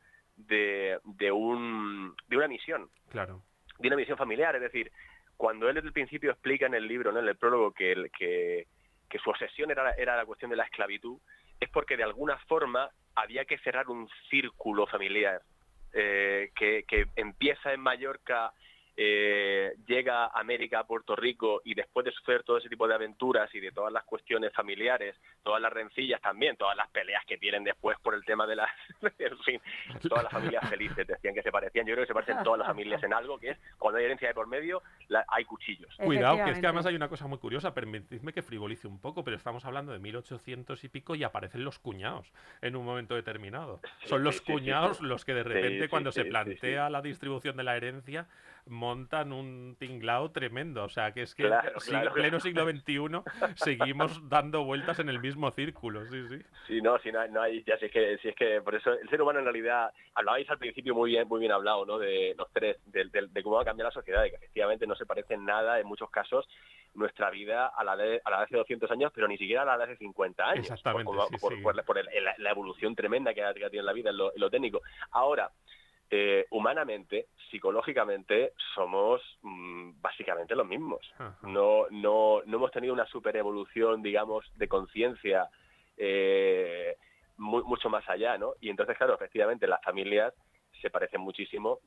S7: de, de un de una misión
S2: Claro.
S7: de una misión familiar, es decir, cuando él desde el principio explica en el libro, ¿no? en el prólogo, que, el- que, que su obsesión era, era la cuestión de la esclavitud, es porque de alguna forma había que cerrar un círculo familiar eh, que, que empieza en Mallorca, eh, llega a América, a Puerto Rico, y después de sufrir todo ese tipo de aventuras y de todas las cuestiones familiares, todas las rencillas también, todas las peleas que tienen después por el tema de las... [laughs] en fin, todas las familias felices decían que se parecían. Yo creo que se parecen todas las familias en algo, que es cuando hay herencia de por medio, la- hay cuchillos.
S2: Cuidado, que es que además hay una cosa muy curiosa, permitidme que frivolice un poco, pero estamos hablando de 1800 y pico y aparecen los cuñados en un momento determinado.
S7: Sí,
S2: Son los
S7: sí, sí,
S2: cuñados
S7: sí.
S2: los que de repente
S7: sí,
S2: cuando
S7: sí,
S2: se
S7: sí, sí.
S2: plantea la distribución de la herencia montan un tinglao tremendo. O sea, que es que
S7: Claro,
S2: sí,
S7: claro,
S2: pleno
S7: claro.
S2: siglo [laughs] XXI seguimos dando vueltas en el mismo círculo, sí, sí.
S7: Sí, no, si no, hay- no hay, ya si es que, si es que por eso el ser humano en realidad, hablabais al principio muy bien, muy bien hablado, ¿no? De los tres, de, de- de cómo va a cambiar la sociedad, de que efectivamente no se parece en nada, en muchos casos, nuestra vida a la de, a la de hace 200 años, pero ni siquiera a la de hace 50 años.
S2: Exactamente,
S7: Por,
S2: sí,
S7: por,
S2: sí.
S7: por- por el- la, la evolución tremenda que ha, que ha tenido la vida en lo, en lo técnico. Ahora, eh, humanamente, psicológicamente, somos mm, básicamente los mismos no, no, no hemos tenido una super evolución, digamos, de conciencia eh, mu- mucho más allá, ¿no? Y entonces, claro, efectivamente, las familias se parecen muchísimo,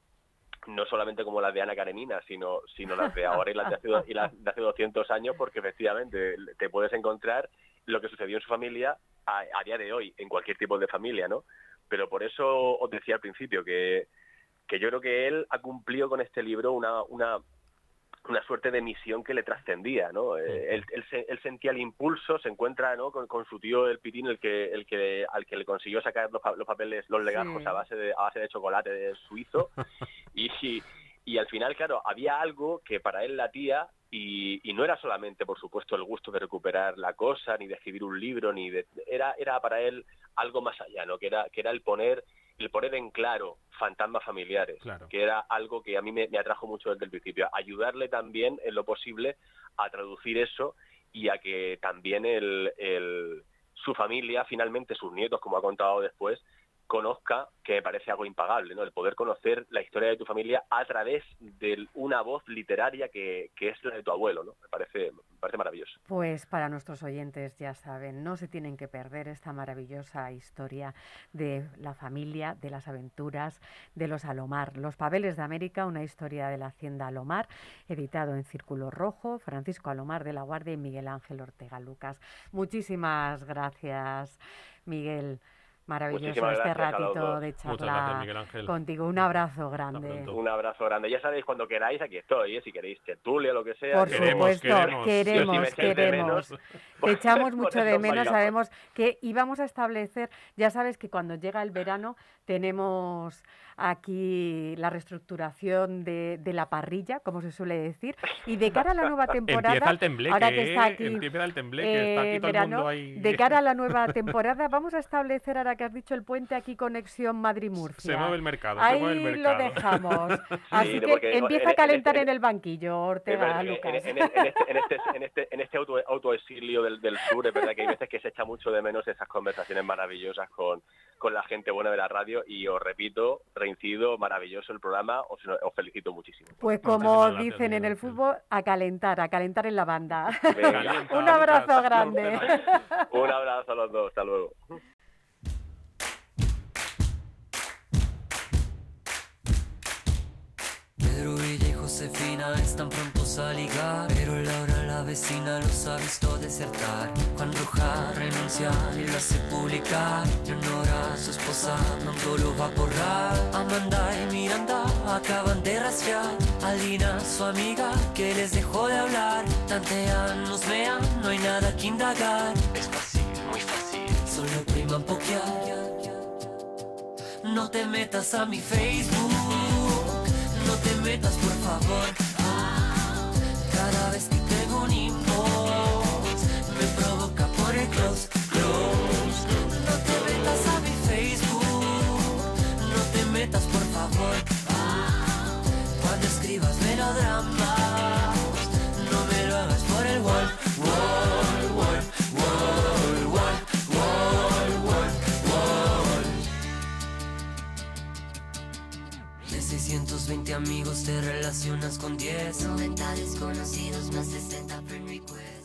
S7: no solamente como las de Ana Karenina, sino, sino las de ahora y las de, hace, y las de hace 200 años, porque efectivamente te puedes encontrar lo que sucedió en su familia a, a día de hoy, en cualquier tipo de familia, ¿no? Pero por eso os decía al principio que, que yo creo que él ha cumplido con este libro una, una, una suerte de misión que le trascendía, ¿no? Eh, él, él se- él sentía el impulso, se encuentra ¿no? con, con su tío el Pitín, el que, el que, al que le consiguió sacar los, los papeles, los legajos
S1: Sí.
S7: a base de, a base de chocolate de suizo. [laughs] y, y, y al final, claro, había algo que para él latía y, y no era solamente, por supuesto, el gusto de recuperar la cosa, ni de escribir un libro, ni de... Era, era para él algo más allá, ¿no? Que era, que era el poner el poner en claro fantasmas familiares,
S2: Claro.
S7: que era algo que a mí me, me atrajo mucho desde el principio. Ayudarle también en lo posible a traducir eso y a que también el, el- su familia, finalmente sus nietos, como ha contado después, conozca, que me parece algo impagable, ¿no? El poder conocer la historia de tu familia a través de una voz literaria que, que es la de tu abuelo, ¿no? Me parece, me parece maravilloso.
S1: Pues para nuestros oyentes, ya saben, no se tienen que perder esta maravillosa historia de la familia, de las aventuras de los Alomar. Los Papeles de América, una historia de la Hacienda Alomar, editado en Círculo Rojo, Francisco Alomar de la Guardia y Miguel Ángel Ortega Lucas. Muchísimas gracias, Miguel. Maravilloso
S7: Muchísimas
S1: este ratito de
S2: Muchas gracias,
S1: charla
S2: Miguel Ángel.
S1: contigo. Un abrazo grande.
S7: Un abrazo grande. Ya sabéis, cuando queráis, aquí estoy, ¿eh? Si queréis tertulia o lo que sea.
S1: Por
S7: que-
S2: Queremos,
S1: supuesto,
S2: queremos.
S1: queremos,
S7: si menos,
S1: Te echamos [laughs] mucho de menos, sabemos que íbamos a establecer, ya sabes que cuando llega el verano tenemos aquí la reestructuración de, de la parrilla, como se suele decir, y de cara a la nueva [laughs] temporada,
S2: Empieza el tembleque,
S1: ahora que está
S2: ¿eh?
S1: aquí,
S2: Empieza el tembleque, está
S1: eh,
S2: aquí todo el
S1: verano,
S2: mundo ahí.
S1: de cara a la nueva [laughs] temporada, vamos a establecer, ahora que has dicho el puente aquí, conexión Madrid-Murcia.
S2: Se mueve el mercado, se
S1: Ahí
S2: mueve el
S1: lo
S2: mercado.
S1: dejamos. [laughs] Así
S7: no,
S1: que empieza
S7: en-
S1: a
S7: en
S1: calentar
S7: este-
S1: en el banquillo, Ortega, Lucas.
S7: En, en- este, en este, en este, en este auto, autoexilio del, del sur, es verdad que hay veces que se echa mucho de menos esas conversaciones maravillosas con, con la gente buena de la radio y os repito, reincido, maravilloso el programa, os, os felicito muchísimo.
S1: Pues
S2: Muchísimas
S1: como
S2: gracias,
S1: dicen en el fútbol, a calentar, a calentar en la banda.
S7: Venga, [laughs]
S1: Un abrazo grande. [laughs]
S7: un abrazo a los dos, hasta luego.
S8: Josefina están prontos a ligar Pero Laura, la vecina, los ha visto desertar. Juan Roja renuncia y lo hace publicar. Leonora, su esposa, pronto lo va a borrar. Amanda y Miranda acaban de rastrear. A Lina, su amiga, que les dejó de hablar. Tantean, nos vean, no hay nada que indagar. Es fácil, muy fácil, solo priman pokear no te metas a mi Facebook, no te metas por favor. Cada vez que tengo un inbox, me provoca por el close, close. No te metas a mi Facebook, no te metas por favor. Cuando escribas melodramas, amigos te relacionas con 10 90 desconocidos más 60 friend requests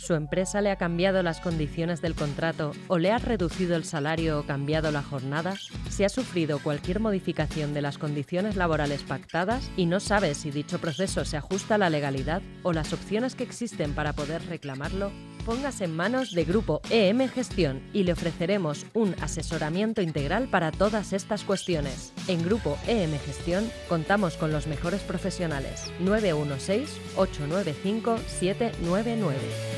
S9: ¿Su empresa le ha cambiado las condiciones del contrato o le ha reducido el salario o cambiado la jornada? Si ha sufrido cualquier modificación de las condiciones laborales pactadas y no sabe si dicho proceso se ajusta a la legalidad o las opciones que existen para poder reclamarlo, póngase en manos de Grupo EM Gestión y le ofreceremos un asesoramiento integral para todas estas cuestiones. En Grupo EM Gestión contamos con los mejores profesionales. 916-895-799.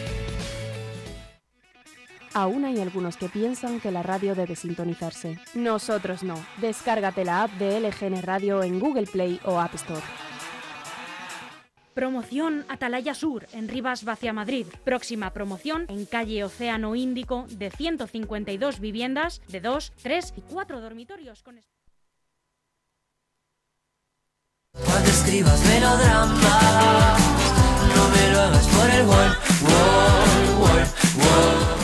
S10: Aún hay algunos que piensan que la radio debe sintonizarse. Nosotros no. Descárgate la app de LGN Radio en Google Play o App Store.
S4: Promoción Atalaya Sur, en Rivas Vacia Madrid. Próxima promoción en calle Océano Índico de 152 viviendas de 2, 3 y 4 dormitorios con...
S8: Cuando escribas melodrama, no me lo hagas por el wall, wall, wall, wall.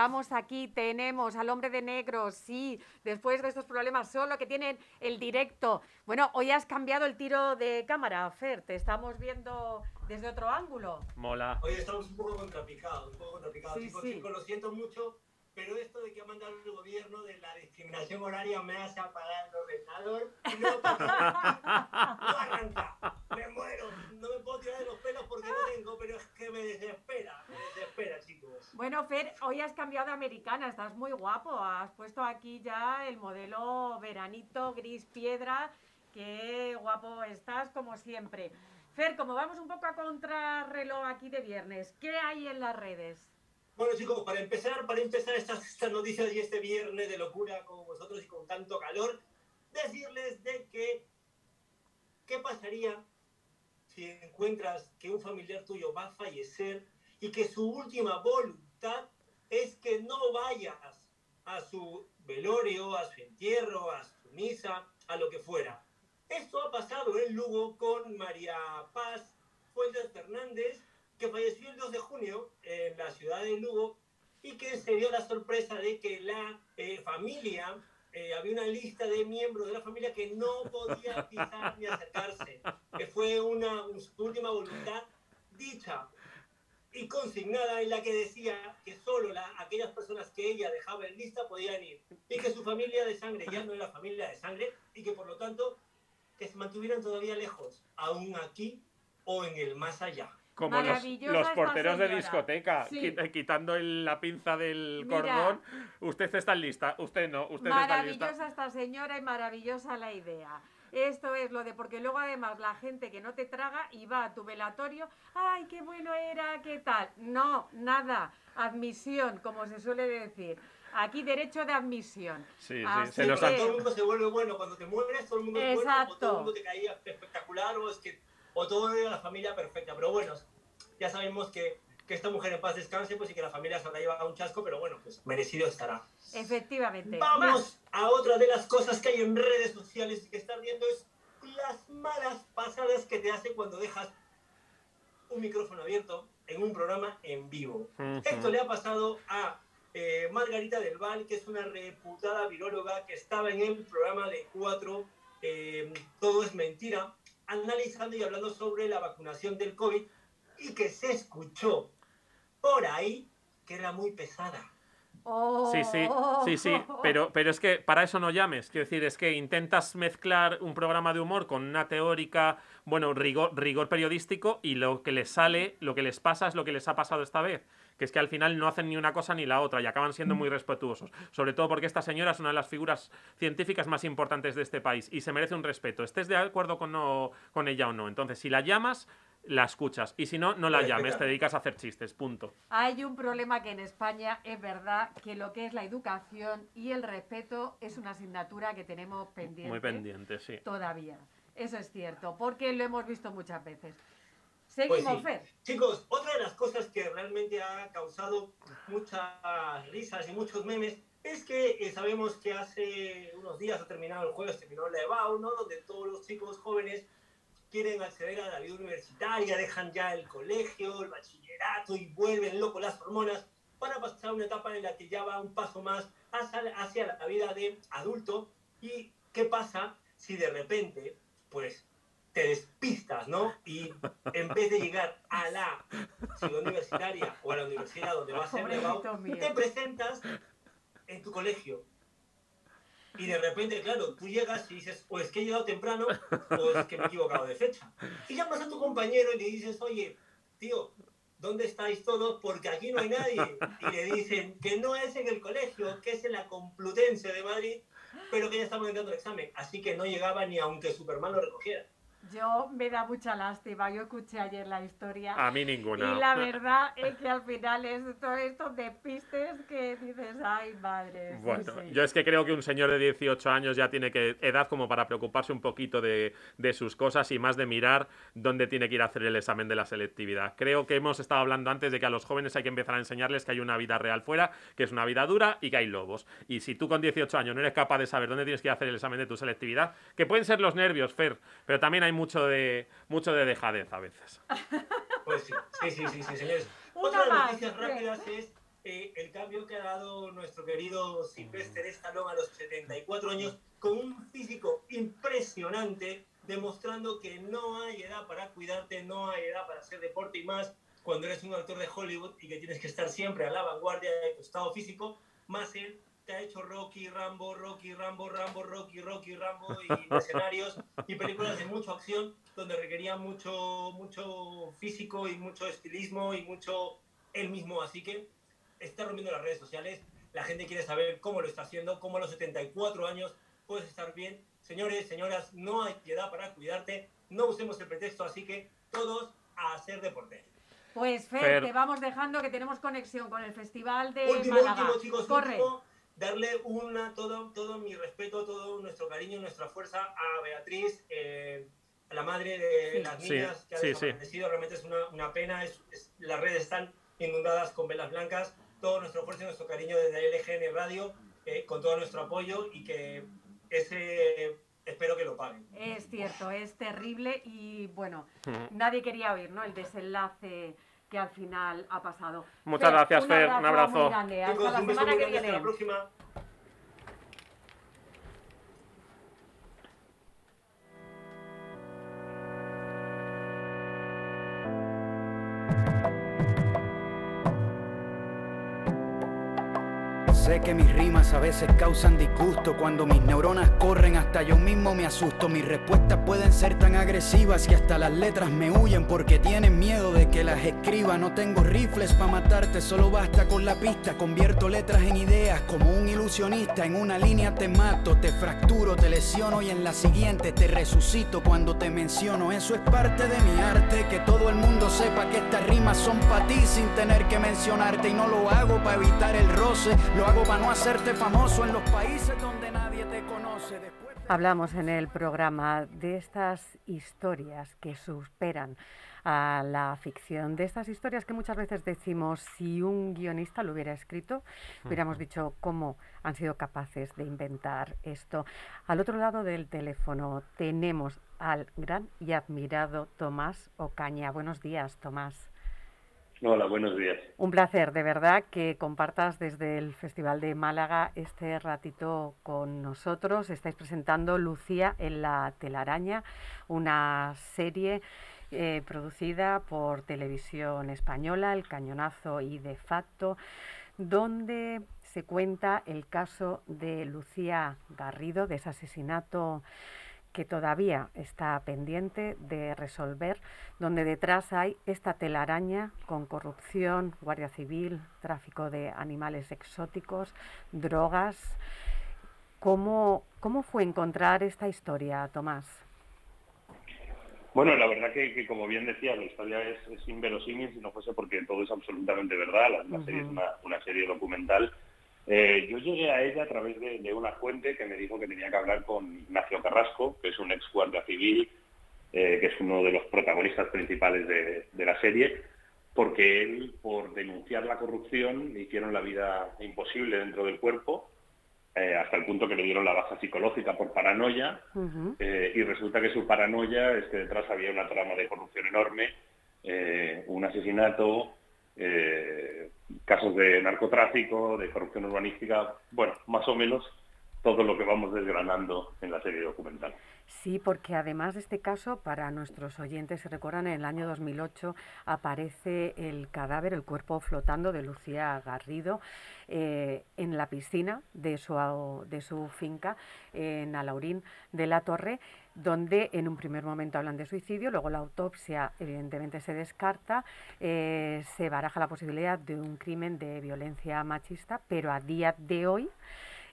S1: Estamos aquí, tenemos al hombre de negro, sí, después de estos problemas solo que tienen el directo. Bueno, hoy has cambiado el tiro de cámara, Fer, te estamos viendo desde otro ángulo.
S2: Mola.
S11: Hoy estamos un poco contrapicados, un poco contrapicados.
S1: Sí,
S11: chicos,
S1: sí.
S11: chicos, lo siento mucho, pero esto de que ha mandado el gobierno de la discriminación horaria me hace apagar el ordenador no pasa. [laughs] No arranca. Me muero. No me puedo tirar de los pelos porque no tengo, pero es que me desespera. Chicos.
S1: Bueno, Fer, hoy has cambiado de americana, estás muy guapo. Has puesto aquí ya el modelo veranito gris piedra. Qué guapo estás, como siempre. Fer, como vamos un poco a contrarreloj aquí de viernes, ¿qué hay en las redes?
S11: Bueno, chicos, para empezar, para empezar estas, estas noticias y este viernes de locura con vosotros y con tanto calor, decirles de que qué pasaría si encuentras que un familiar tuyo va a fallecer y que su última voluntad es que no vayas a su velorio, a su entierro, a su misa, a lo que fuera. Esto ha pasado en Lugo con María Paz Fuentes Fernández, que falleció el 2 de junio en la ciudad de Lugo y que se dio la sorpresa de que la eh, familia, eh, había una lista de miembros de la familia que no podía pisar ni acercarse, que fue una, su última voluntad dicha y consignada en la que decía que solo la- aquellas personas que ella dejaba en lista podían ir y que su familia de sangre ya no era familia de sangre y que por lo tanto que se mantuvieran todavía lejos, aún aquí o en el más allá.
S2: Como los, los porteros de discoteca,
S1: Sí.
S2: eh, quitando el- la pinza del
S1: Mira.
S2: cordón. Usted está en lista, usted no, usted está en lista.
S1: Maravillosa esta señora y maravillosa la idea. Esto es lo de, porque luego además la gente que no te traga y va a tu velatorio, ay, qué bueno era, qué tal. No, nada, admisión, como se suele decir. Aquí derecho de admisión.
S2: Sí, sí,
S1: Así
S2: se los
S1: que-
S11: todo el mundo se vuelve bueno cuando te mueres, todo el mundo es bueno, o todo el mundo te caía espectacular, o es que, o todo era la familia perfecta. Pero bueno, ya sabemos que, que esta mujer en paz descanse, pues y que la familia se habrá llevado un chasco, pero bueno, pues merecido estará.
S1: Efectivamente.
S11: Vamos a otra de las cosas que hay en redes sociales y que están viendo es las malas pasadas que te hace cuando dejas un micrófono abierto en un programa en vivo.
S2: Ujú.
S11: Esto le ha pasado a eh, Margarita del Val, que es una reputada viróloga que estaba en el programa de cuatro, eh, Todo es Mentira, analizando y hablando sobre la vacunación del COVID y que se escuchó por ahí que era muy pesada.
S2: Sí, sí, sí, sí, pero, pero es que para eso no llames. Quiero decir, es que intentas mezclar un programa de humor con una teórica, bueno, rigor, rigor periodístico y lo que les sale, lo que les pasa es lo que les ha pasado esta vez. Que es que al final no hacen ni una cosa ni la otra y acaban siendo muy respetuosos. Sobre todo porque esta señora es una de las figuras científicas más importantes de este país y se merece un respeto. Estés de acuerdo con, no, con ella o no. Entonces, si la llamas, la escuchas. Y si no, no la llames, te dedicas a hacer chistes. Punto.
S1: Hay un problema que en España es verdad que lo que es la educación y el respeto es una asignatura que tenemos pendiente.
S2: Muy pendiente, sí.
S1: Todavía. Eso es cierto, porque lo hemos visto muchas veces.
S11: Pues
S1: Seguimos,
S11: sí.
S1: Fer.
S11: Chicos, otra de las cosas que realmente ha causado muchas risas y muchos memes es que eh, sabemos que hace unos días ha terminado el jueves, terminó la EBAU, ¿no? Donde todos los chicos jóvenes quieren acceder a la vida universitaria, dejan ya el colegio, el bachillerato y vuelven locos las hormonas para pasar a una etapa en la que ya va un paso más hacia, hacia la vida de adulto. ¿Y qué pasa si de repente, pues, te despistas, ¿no? Y en vez de llegar a la ciudad universitaria o a la universidad donde vas a ser elevado, te presentas en tu colegio. Y de repente, claro, tú llegas y dices, o es que he llegado temprano, o es que me he equivocado de fecha. Y llamas a tu compañero y le dices, oye, tío, ¿dónde estáis todos? Porque aquí no hay nadie. Y le dicen que no es en el colegio, que es en la Complutense de Madrid, pero que ya estamos entrando al examen. Así que no llegaba ni aunque Superman lo recogiera.
S1: Yo me da mucha lástima. Yo escuché ayer la historia.
S2: A mí ninguna.
S1: Y la verdad es que al final es todo esto de pistes que dices, ay, madre.
S2: Bueno,
S1: sí.
S2: yo es que creo que un señor de 18 años ya tiene que edad como para preocuparse un poquito de, de sus cosas y más de mirar dónde tiene que ir a hacer el examen de la selectividad. Creo que hemos estado hablando antes de que a los jóvenes hay que empezar a enseñarles que hay una vida real fuera, que es una vida dura y que hay lobos. Y si tú con 18 años no eres capaz de saber dónde tienes que ir a hacer el examen de tu selectividad, que pueden ser los nervios, Fer, pero también hay mucho de, mucho de dejadez a veces. [laughs]
S11: Pues sí, sí, sí, sí, sí, señores. Otra de las noticias rápidas es eh, el cambio que ha dado nuestro querido Sylvester Stallone a los 74 años con un físico impresionante, demostrando que no hay edad para cuidarte, no hay edad para hacer deporte y más cuando eres un actor de Hollywood y que tienes que estar siempre a la vanguardia de tu estado físico, más él te ha hecho Rocky, Rambo, Rocky, Rambo, Rambo, Rocky, Rocky, Rambo y escenarios y películas de mucha acción donde requería mucho, mucho físico y mucho estilismo y mucho él mismo. Así que está rompiendo las redes sociales. La gente quiere saber cómo lo está haciendo, cómo a los 74 años puedes estar bien. Señores, señoras, no hay edad para cuidarte. No usemos el pretexto, así que todos a hacer deporte.
S1: Pues Fer,
S2: Fer.
S1: te vamos dejando que tenemos conexión con el Festival de
S11: Último,
S1: Málaga.
S11: último, chicos,
S1: Corre.
S11: último, darle una, todo, todo mi respeto, todo nuestro cariño y nuestra fuerza a Beatriz, eh, a la madre de
S1: Sí.
S11: las
S2: Sí,
S11: niñas que ha
S2: sí, sí.
S11: desaparecido. Realmente es una, una pena, es- es- las redes están inundadas con velas blancas. Todo nuestro fuerza y nuestro cariño desde LGN Radio, eh, con todo nuestro apoyo y que ese espero que lo paguen.
S1: Es cierto, es terrible y bueno, nadie quería oír, ¿no? El desenlace que al final ha pasado.
S2: Muchas gracias,
S1: un
S2: Fer, un
S1: abrazo
S2: abrazo.
S1: muy grande. Hasta la semana que
S11: grande, hasta
S1: viene.
S11: la próxima.
S12: Que mis rimas a veces causan disgusto. Cuando mis neuronas corren hasta yo mismo me asusto. Mis respuestas pueden ser tan agresivas que hasta las letras me huyen Porque tienen miedo de que las escriba. No tengo rifles para matarte, solo basta con la pista. Convierto letras en ideas como un ilusionista. En una línea te mato, te fracturo, te lesiono Y en la siguiente te resucito. Cuando te menciono Eso es parte de mi arte, que todo el mundo sepa que estas rimas son para ti Sin tener que mencionarte. Y no lo hago para evitar el roce Lo hago para no hacerte famoso en los países donde nadie te conoce Después
S1: Hablamos en el programa de estas historias que superan a la ficción, de estas historias que muchas veces decimos si un guionista lo hubiera escrito, hubiéramos dicho cómo han sido capaces de inventar esto. Al otro lado del teléfono tenemos al gran y admirado Tomás Ocaña. Buenos días, Tomás.
S13: Hola, buenos días.
S1: Un placer, de verdad, que compartas desde el Festival de Málaga este ratito con nosotros. Estáis presentando Lucía en la telaraña, una serie eh, producida por Televisión Española, El Cañonazo y De Facto, donde se cuenta el caso de Lucía Garrido, de ese asesinato que todavía está pendiente de resolver, donde detrás hay esta telaraña con corrupción, guardia civil, tráfico de animales exóticos, drogas. ¿Cómo, cómo fue encontrar esta historia, Tomás?
S13: Bueno, la verdad que, que como bien decía, la historia es, es inverosímil si no fuese porque todo es absolutamente verdad. La, la serie es una, una serie documental. Eh, yo llegué a ella a través de, de una fuente que me dijo que tenía que hablar con Ignacio Carrasco, que es un ex guardia civil, eh, que es uno de los protagonistas principales de, de la serie, porque él, por denunciar la corrupción, le hicieron la vida imposible dentro del cuerpo, eh, hasta el punto que le dieron la baja psicológica por paranoia, eh, y resulta que su paranoia es que detrás había una trama de corrupción enorme, eh, un asesinato, casos de narcotráfico, de corrupción urbanística, bueno, más o menos todo lo que vamos desgranando en la serie documental.
S1: Sí, porque además de este caso, para nuestros oyentes, se recuerdan, en el año 2008 aparece el cadáver, el cuerpo flotando de Lucía Garrido eh, en la piscina de su, de su finca en Alaurín de la Torre, donde en un primer momento hablan de suicidio, luego la autopsia evidentemente se descarta, eh, se baraja la posibilidad de un crimen de violencia machista, pero a día de hoy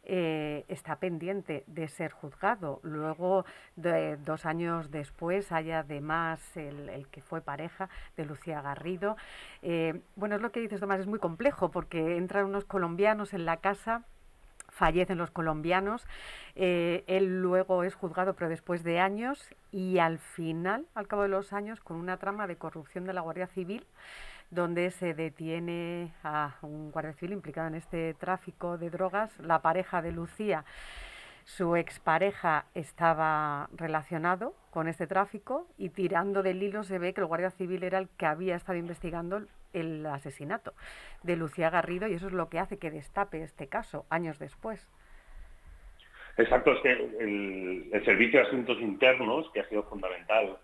S1: eh, está pendiente de ser juzgado. Luego, dos años después, hay además el, el, que fue pareja de Lucía Garrido. Eh, bueno, es lo que dices, Tomás, es muy complejo porque entran unos colombianos en la casa fallecen los colombianos. Eh, él luego es juzgado, pero después de años, y al final, al cabo de los años, con una trama de corrupción de la Guardia Civil, donde se detiene a un guardia civil implicado en este tráfico de drogas, la pareja de Lucía. Su expareja estaba relacionado con este tráfico y tirando del hilo se ve que el guardia civil era el que había estado investigando el asesinato de Lucía Garrido y eso es lo que hace que destape este caso años después.
S13: Exacto, es que el, Servicio de Asuntos Internos, que ha sido fundamental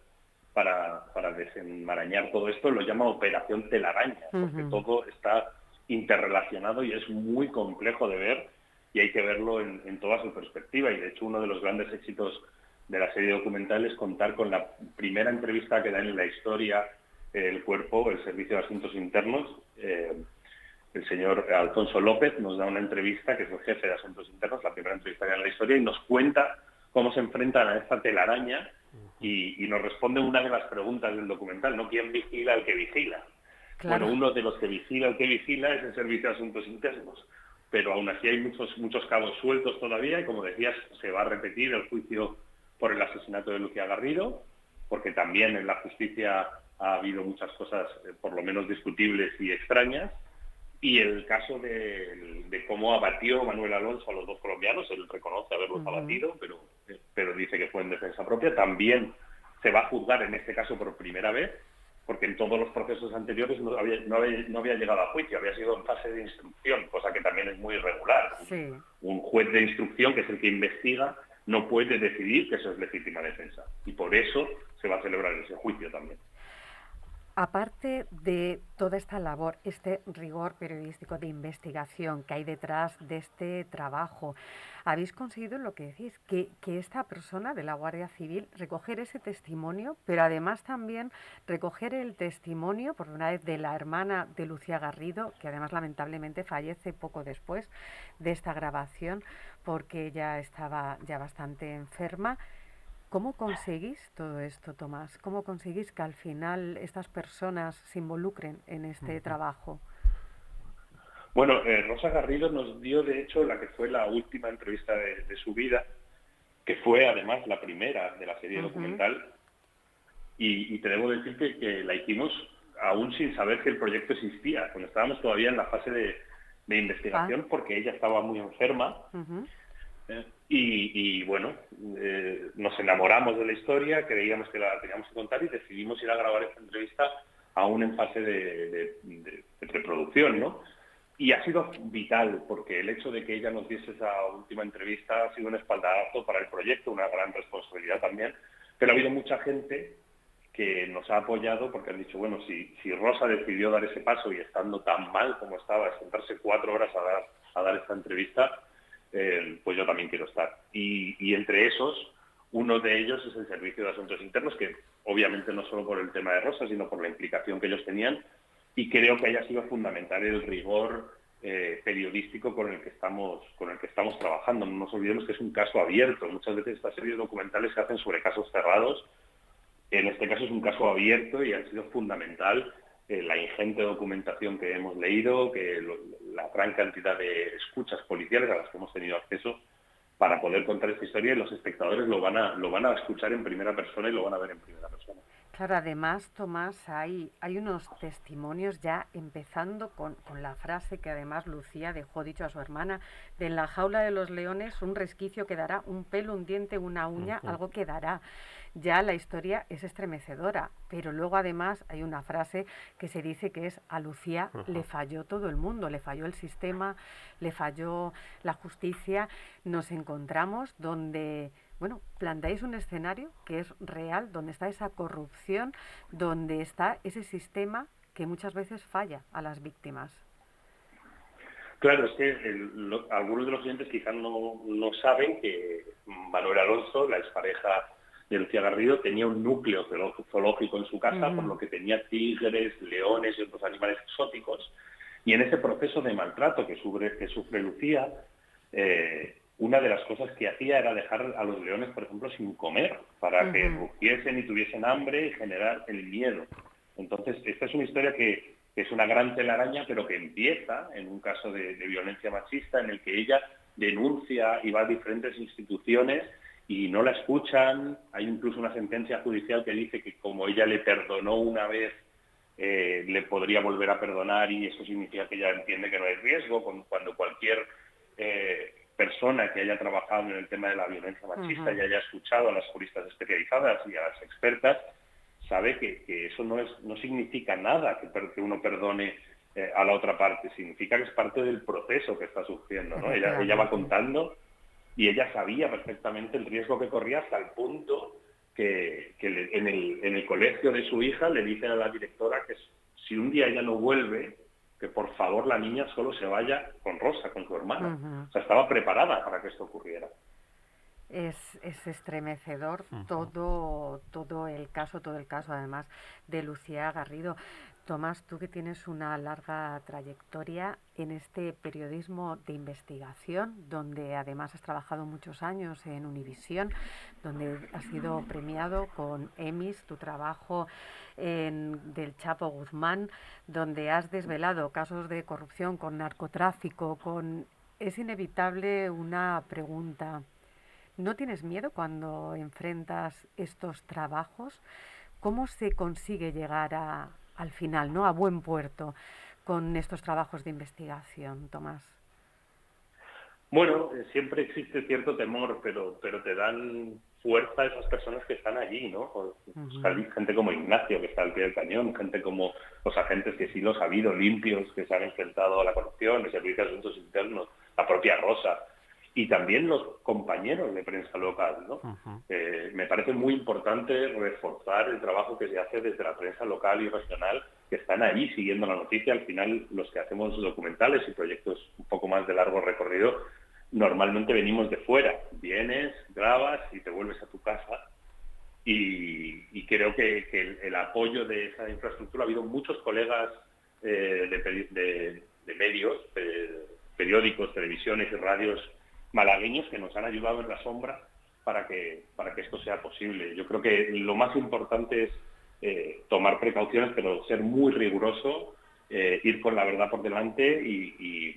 S13: para, para desenmarañar todo esto, lo llama Operación Telaraña, porque todo está interrelacionado y es muy complejo de ver y hay que verlo en, en, toda su perspectiva. Y de hecho uno de los grandes éxitos de la serie documental es contar con la primera entrevista que da en la historia el cuerpo, el Servicio de Asuntos Internos. Eh, el señor Alfonso López nos da una entrevista, que es el jefe de Asuntos Internos, la primera entrevista que en la historia, y nos cuenta cómo se enfrentan a esta telaraña y, nos responde una de las preguntas del documental, ¿no? ¿Quién vigila al que vigila? Bueno, uno de los que vigila al que vigila es el Servicio de Asuntos Internos, pero aún así hay muchos, muchos cabos sueltos todavía y como decías, se va a repetir el juicio por el asesinato de Lucía Garrido, porque también en la justicia ha habido muchas cosas eh, por lo menos discutibles y extrañas. Y el caso de, cómo abatió Manuel Alonso a los dos colombianos, él reconoce haberlos abatido, pero, eh, pero dice que fue en defensa propia, también se va a juzgar en este caso por primera vez, porque en todos los procesos anteriores no había, no había, llegado a juicio, había sido en fase de instrucción, cosa que también es muy irregular. Un juez de instrucción, que es el que investiga, no puede decidir que eso es legítima defensa. Y por eso se va a celebrar ese juicio también.
S1: Aparte de toda esta labor, este rigor periodístico de investigación que hay detrás de este trabajo, habéis conseguido lo que decís, que, esta persona de la Guardia Civil recoger ese testimonio, pero además también recoger el testimonio, por una vez, de la hermana de Lucía Garrido, que además lamentablemente fallece poco después de esta grabación porque ella estaba ya bastante enferma. ¿Cómo conseguís todo esto, Tomás? ¿Cómo conseguís que al final estas personas se involucren en este trabajo?
S13: Bueno, eh, Rosa Garrido nos dio, de hecho, la que fue la última entrevista de, su vida, que fue además la primera de la serie documental. Y, te debo decir que, la hicimos aún sin saber que el proyecto existía, cuando estábamos todavía en la fase de, investigación, ah. porque ella estaba muy enferma. Y, bueno, eh, nos enamoramos de la historia, creíamos que la teníamos que contar y decidimos ir a grabar esta entrevista aún en fase de, preproducción, ¿no? Y ha sido vital, porque el hecho de que ella nos diese esa última entrevista ha sido un espaldarazo para el proyecto, una gran responsabilidad también, pero ha habido mucha gente que nos ha apoyado porque han dicho, bueno, si, si Rosa decidió dar ese paso y estando tan mal como estaba, sentarse cuatro horas a dar, a dar esta entrevista, eh, pues yo también quiero estar. Y, entre esos, uno de ellos es el Servicio de Asuntos Internos, que obviamente no solo por el tema de Rosa, sino por la implicación que ellos tenían, y creo que haya sido fundamental el rigor eh, periodístico con el que estamos con el que estamos trabajando. No nos olvidemos que es un caso abierto. Muchas veces estas series documentales se hacen sobre casos cerrados. En este caso es un caso abierto y ha sido fundamental eh, la ingente documentación que hemos leído, que la gran cantidad de escuchas policiales a las que hemos tenido acceso para poder contar esta historia y los espectadores lo van a, lo van a escuchar en primera persona y lo van a ver en primera persona.
S1: Claro, además, Tomás, hay, hay unos testimonios ya empezando con, con, la frase que además Lucía dejó dicho a su hermana, de en la jaula de los leones un resquicio quedará, un pelo, un diente, una uña, algo quedará ya la historia es estremecedora. Pero luego además hay una frase que se dice que es a Lucía le falló todo el mundo, le falló el sistema, le falló la justicia. Nos encontramos donde bueno, planteáis un escenario que es real, donde está esa corrupción, donde está ese sistema que muchas veces falla a las víctimas.
S13: Claro, es que algunos de los clientes quizás no, no saben que Manuel Alonso, la expareja de Lucía Garrido tenía un núcleo zoológico en su casa, por lo que tenía tigres, leones y otros animales exóticos. Y en ese proceso de maltrato que sufre, que sufre Lucía, eh, una de las cosas que hacía era dejar a los leones, por ejemplo, sin comer, para que rugiesen y tuviesen hambre y generar el miedo. Entonces, esta es una historia que, es una gran telaraña, pero que empieza en un caso de, violencia machista en el que ella denuncia y va a diferentes instituciones y no la escuchan. Hay incluso una sentencia judicial que dice que como ella le perdonó una vez, eh, le podría volver a perdonar y eso significa que ella entiende que no hay riesgo, cuando cualquier eh, persona que haya trabajado en el tema de la violencia machista y haya escuchado a las juristas especializadas y a las expertas, sabe que, eso no, es, no significa nada que, que uno perdone eh, a la otra parte, significa que es parte del proceso que está sufriendo. ¿no? Ella, ella va contando y ella sabía perfectamente el riesgo que corría hasta el punto que, en, el, en el colegio de su hija le dicen a la directora que si un día ella no vuelve, que por favor la niña solo se vaya con Rosa, con su hermana. O sea, estaba preparada para que esto ocurriera.
S1: Es, es estremecedor todo, todo el caso, todo el caso además de Lucía Garrido. Tomás, tú que tienes una larga trayectoria en este periodismo de investigación, donde además has trabajado muchos años en Univisión, donde has sido premiado con EMIS, tu trabajo del Chapo Guzmán, donde has desvelado casos de corrupción con narcotráfico, con es inevitable una pregunta. ¿No tienes miedo cuando enfrentas estos trabajos? ¿Cómo se consigue llegar a, al final, ¿no? A buen puerto con estos trabajos de investigación, Tomás.
S13: Bueno, eh, siempre existe cierto temor, pero, pero te dan fuerza esas personas que están allí, ¿no? Gente como Ignacio, que está al pie del cañón, gente como los agentes que sí los ha habido, limpios, que se han enfrentado a la corrupción, el Servicio de Asuntos Internos, la propia Rosa y también los compañeros de prensa local. ¿no? Eh, me parece muy importante reforzar el trabajo que se hace desde la prensa local y regional, que están ahí siguiendo la noticia. Al final, los que hacemos documentales y proyectos un poco más de largo recorrido, normalmente venimos de fuera. Vienes, grabas y te vuelves a tu casa. Y, creo que, el, apoyo de esa infraestructura, ha habido muchos colegas eh, de, medios, periódicos, televisiones y radios malagueños que nos han ayudado en la sombra para que, para que esto sea posible. Yo creo que lo más importante es eh, tomar precauciones, pero ser muy riguroso, eh, ir con la verdad por delante y,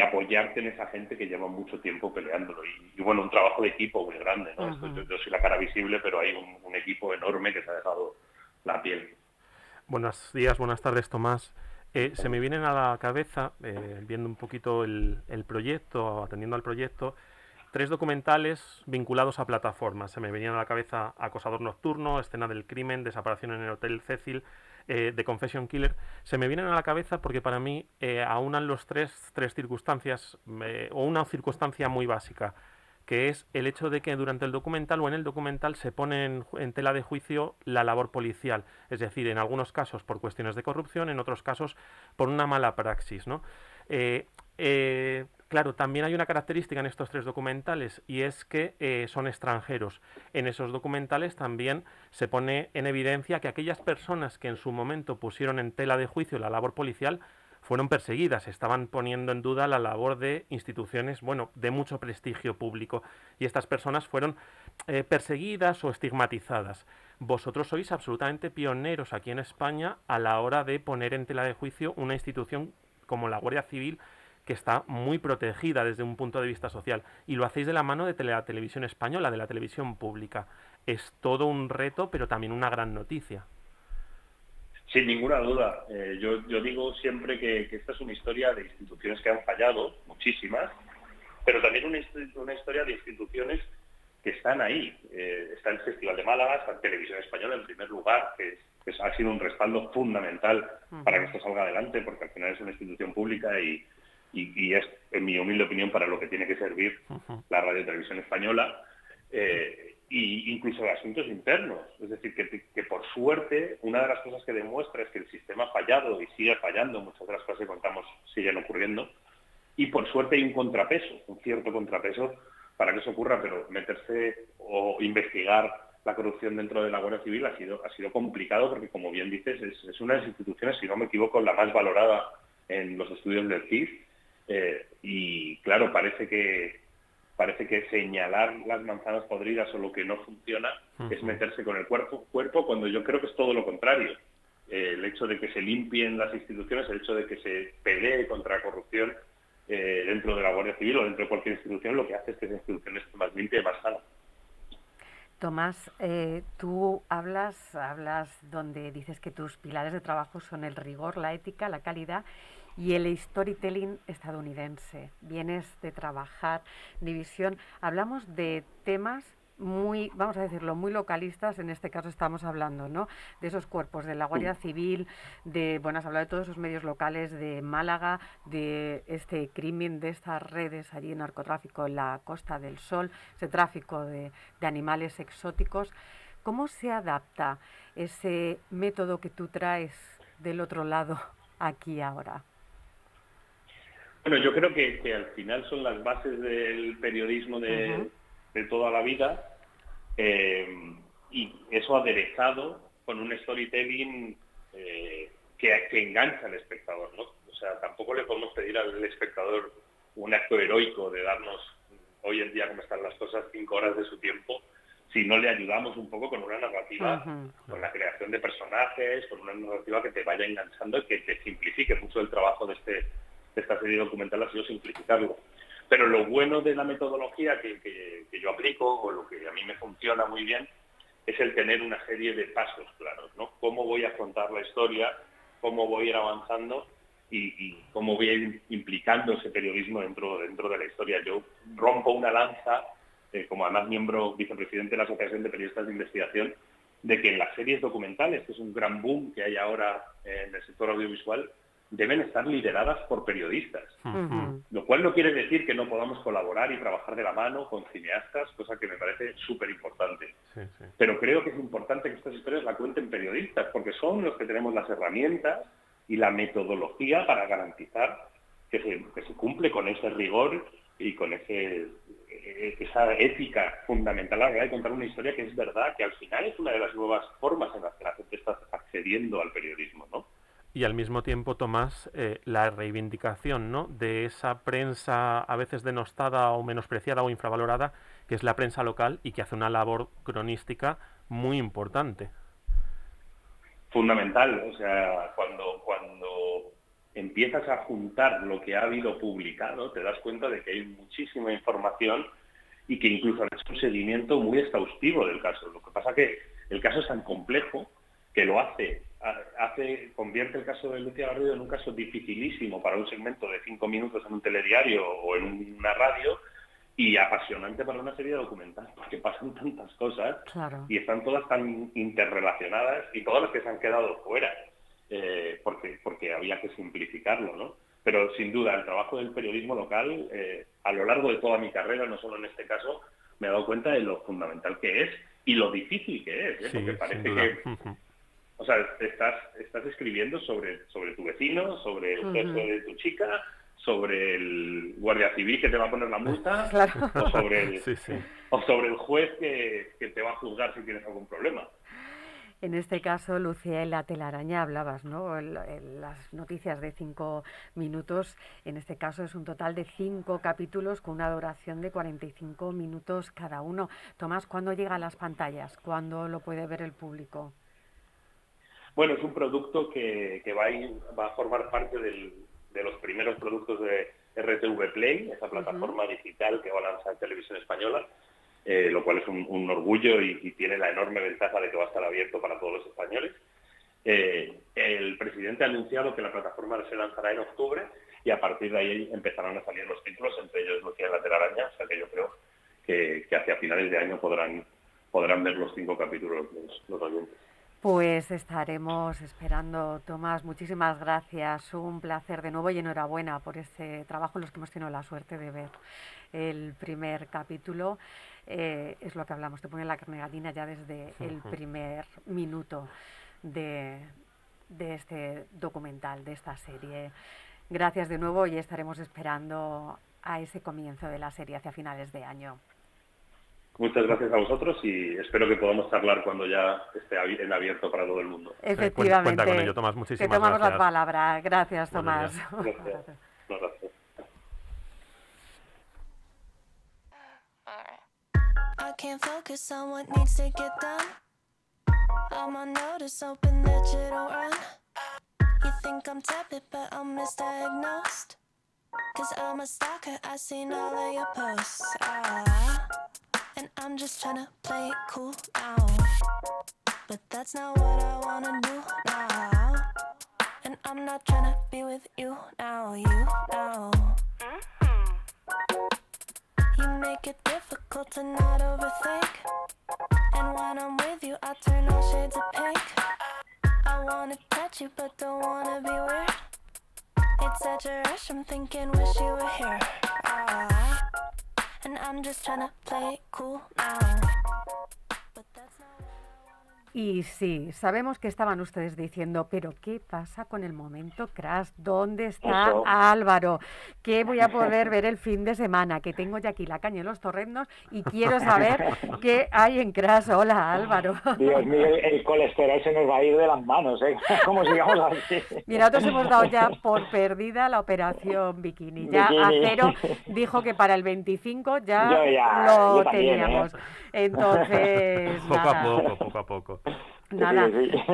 S13: apoyarte en esa gente que lleva mucho tiempo peleándolo. Y, bueno, un trabajo de equipo muy grande. ¿no? yo, soy la cara visible, pero hay un, equipo enorme que se ha dejado la piel.
S2: Buenos días, buenas tardes, Tomás. Eh, se me vienen a la cabeza, eh, viendo un poquito el, proyecto, atendiendo al proyecto, tres documentales vinculados a plataformas. Se me venían a la cabeza Acosador Nocturno, Escena del Crimen, Desaparición en el Hotel Cecil, eh, The Confession Killer. Se me vienen a la cabeza porque para mí aunan los tres, tres circunstancias, o una circunstancia muy básica que es el hecho de que durante el documental o en el documental se pone en, tela de juicio la labor policial, es decir, en algunos casos por cuestiones de corrupción, en otros casos por una mala praxis, ¿no? Eh, eh, claro, también hay una característica en estos tres documentales y es que eh, son extranjeros. En esos documentales también se pone en evidencia que aquellas personas que en su momento pusieron en tela de juicio la labor policial fueron perseguidas, estaban poniendo en duda la labor de instituciones, bueno, de mucho prestigio público, y estas personas fueron eh, perseguidas o estigmatizadas. Vosotros sois absolutamente pioneros aquí en España a la hora de poner en tela de juicio una institución como la Guardia Civil, que está muy protegida desde un punto de vista social, y lo hacéis de la mano de la televisión española, de la televisión pública. Es todo un reto, pero también una gran noticia.
S13: Sin ninguna duda. Eh, yo, digo siempre que, esta es una historia de instituciones que han fallado, muchísimas, pero también una, historia de instituciones que están ahí. Eh, está el Festival de Málaga, está Televisión Española en primer lugar, que, ha sido un respaldo fundamental para que esto salga adelante, porque al final es una institución pública y, es, en mi humilde opinión, para lo que tiene que servir la radio televisión española. Eh, y incluso de asuntos internos. Es decir, que, por suerte una de las cosas que demuestra es que el sistema ha fallado y sigue fallando, muchas de las cosas que contamos siguen ocurriendo, y por suerte hay un contrapeso, un cierto contrapeso para que eso ocurra, pero meterse o investigar la corrupción dentro de la Guardia Civil ha sido, ha sido complicado porque, como bien dices, es, una de las instituciones, si no me equivoco, la más valorada en los estudios del CIF Eh, y claro, parece que parece que señalar las manzanas podridas o lo que no funciona es meterse con el cuerpo, cuerpo cuando yo creo que es todo lo contrario. Eh, el hecho de que se limpien las instituciones, el hecho de que se pelee contra la corrupción eh, dentro de la Guardia Civil o dentro de cualquier institución, lo que hace es que esa institución esté más limpia y más sana.
S1: Tomás, eh, tú hablas, hablas donde dices que tus pilares de trabajo son el rigor, la ética, la calidad y el storytelling estadounidense. Vienes de trabajar división. Hablamos de temas muy, vamos a decirlo, muy localistas, en este caso estamos hablando, ¿no? De esos cuerpos, de la Guardia Civil, de, bueno, has hablado de todos esos medios locales de Málaga, de este crimen, de estas redes allí, narcotráfico en la Costa del Sol, ese tráfico de, de animales exóticos. ¿Cómo se adapta ese método que tú traes del otro lado aquí ahora?
S13: Bueno, yo creo que, que al final son las bases del periodismo de, de toda la vida eh, y eso aderezado con un storytelling eh, que, que, engancha al espectador, ¿no? O sea, tampoco le podemos pedir al espectador un acto heroico de darnos hoy en día como están las cosas cinco horas de su tiempo si no le ayudamos un poco con una narrativa, con la creación de personajes, con una narrativa que te vaya enganchando y que te simplifique mucho el trabajo de, este, de esta serie documental ha sido simplificarlo. Pero lo bueno de la metodología que, yo aplico, o lo que a mí me funciona muy bien, es el tener una serie de pasos claros, ¿no? Cómo voy a contar la historia, cómo voy a ir avanzando y, cómo voy a ir implicando ese periodismo dentro, dentro de la historia. Yo rompo una lanza, eh, como además miembro vicepresidente de la Asociación de Periodistas de Investigación, de que en las series documentales, que es un gran boom que hay ahora en el sector audiovisual, deben estar lideradas por periodistas. Lo cual no quiere decir que no podamos colaborar y trabajar de la mano con cineastas, cosa que me parece súper importante. Pero creo que es importante que estas historias la cuenten periodistas, porque son los que tenemos las herramientas y la metodología para garantizar que se, que se cumple con ese rigor y con ese, esa ética fundamental a la hora de contar una historia que es verdad, que al final es una de las nuevas formas en las que la gente está accediendo al periodismo, ¿no?
S2: Y al mismo tiempo, Tomás, eh, la reivindicación ¿no? de esa prensa a veces denostada o menospreciada o infravalorada, que es la prensa local y que hace una labor cronística muy importante.
S13: Fundamental, o sea, cuando, cuando empiezas a juntar lo que ha habido publicado, te das cuenta de que hay muchísima información y que incluso han hecho un seguimiento muy exhaustivo del caso. Lo que pasa que el caso es tan complejo que lo hace hace, convierte el caso de Lucia Garrido en un caso dificilísimo para un segmento de cinco minutos en un telediario o en una radio y apasionante para una serie documental porque pasan tantas cosas y están todas tan interrelacionadas y todas las que se han quedado fuera eh, porque, porque había que simplificarlo, ¿no? Pero sin duda el trabajo del periodismo local eh, a lo largo de toda mi carrera, no solo en este caso, me he dado cuenta de lo fundamental que es y lo difícil que es, ¿eh? porque parece que o sea, estás, estás escribiendo sobre, sobre tu vecino, sobre el jefe de tu chica, sobre el guardia civil que te va a poner la multa, [laughs] o, sobre el, o sobre el juez que, que te va a juzgar si tienes algún problema.
S1: En este caso, Lucía, en la telaraña hablabas, ¿no? En, las noticias de cinco minutos, en este caso es un total de cinco capítulos con una duración de 45 minutos cada uno. Tomás, ¿cuándo llega a las pantallas? ¿Cuándo lo puede ver el público?
S13: Bueno, es un producto que, va, a va, a formar parte de los primeros productos de RTV Play, esa plataforma digital que va a lanzar Televisión Española, eh, lo cual es un, orgullo y, tiene la enorme ventaja de que va a estar abierto para todos los españoles. Eh, el presidente ha anunciado que la plataforma se lanzará en octubre y a partir de ahí empezarán a salir los títulos, entre ellos Lucía la Telaraña, o sea que yo creo que, hacia finales de año podrán, podrán ver los cinco capítulos los, los oyentes.
S1: Pues estaremos esperando, Tomás. Muchísimas gracias. Un placer de nuevo y enhorabuena por este trabajo en los que hemos tenido la suerte de ver el primer capítulo. Eh, es lo que hablamos, te pone la carne gallina ya desde el primer minuto de, de este documental, de esta serie. Gracias de nuevo y estaremos esperando a ese comienzo de la serie hacia finales de año.
S13: Muchas gracias a vosotros y espero que podamos charlar cuando ya esté en abierto para todo el mundo.
S1: Eh, efectivamente.
S2: Cuenta
S1: tomamos
S2: gracias.
S1: Gracias, Tomás.
S13: Gracias. gracias.
S14: stalker, posts. And I'm just tryna play it cool now. But that's not what I wanna do now. And I'm not tryna be with you now, you now. You make it difficult to not overthink. And when I'm with you, I turn all shades of pink. I wanna touch you, but don't wanna be weird. It's such a rush, I'm thinking, wish you were here. Ah, and I'm just tryna play it cool now.
S1: Y sí, sabemos que estaban ustedes diciendo, pero ¿qué pasa con el momento crash? ¿Dónde está
S15: Eso.
S1: Álvaro? ¿Qué voy a poder [laughs] ver el fin de semana? Que tengo ya aquí la caña en los torrendos y quiero saber [laughs] qué hay en crash. Hola Álvaro.
S15: Dios mío, el, el colesterol se nos va a ir de las manos, ¿eh? [laughs] Como sigamos así.
S1: Mira, nosotros hemos dado ya por perdida la operación bikini. Ya
S15: Bikini.
S1: Acero dijo que para el 25 ya, lo
S15: yo también, ¿eh?
S1: Entonces, [laughs]
S2: Poco
S1: nada.
S2: a poco, poco a poco.
S1: Nada,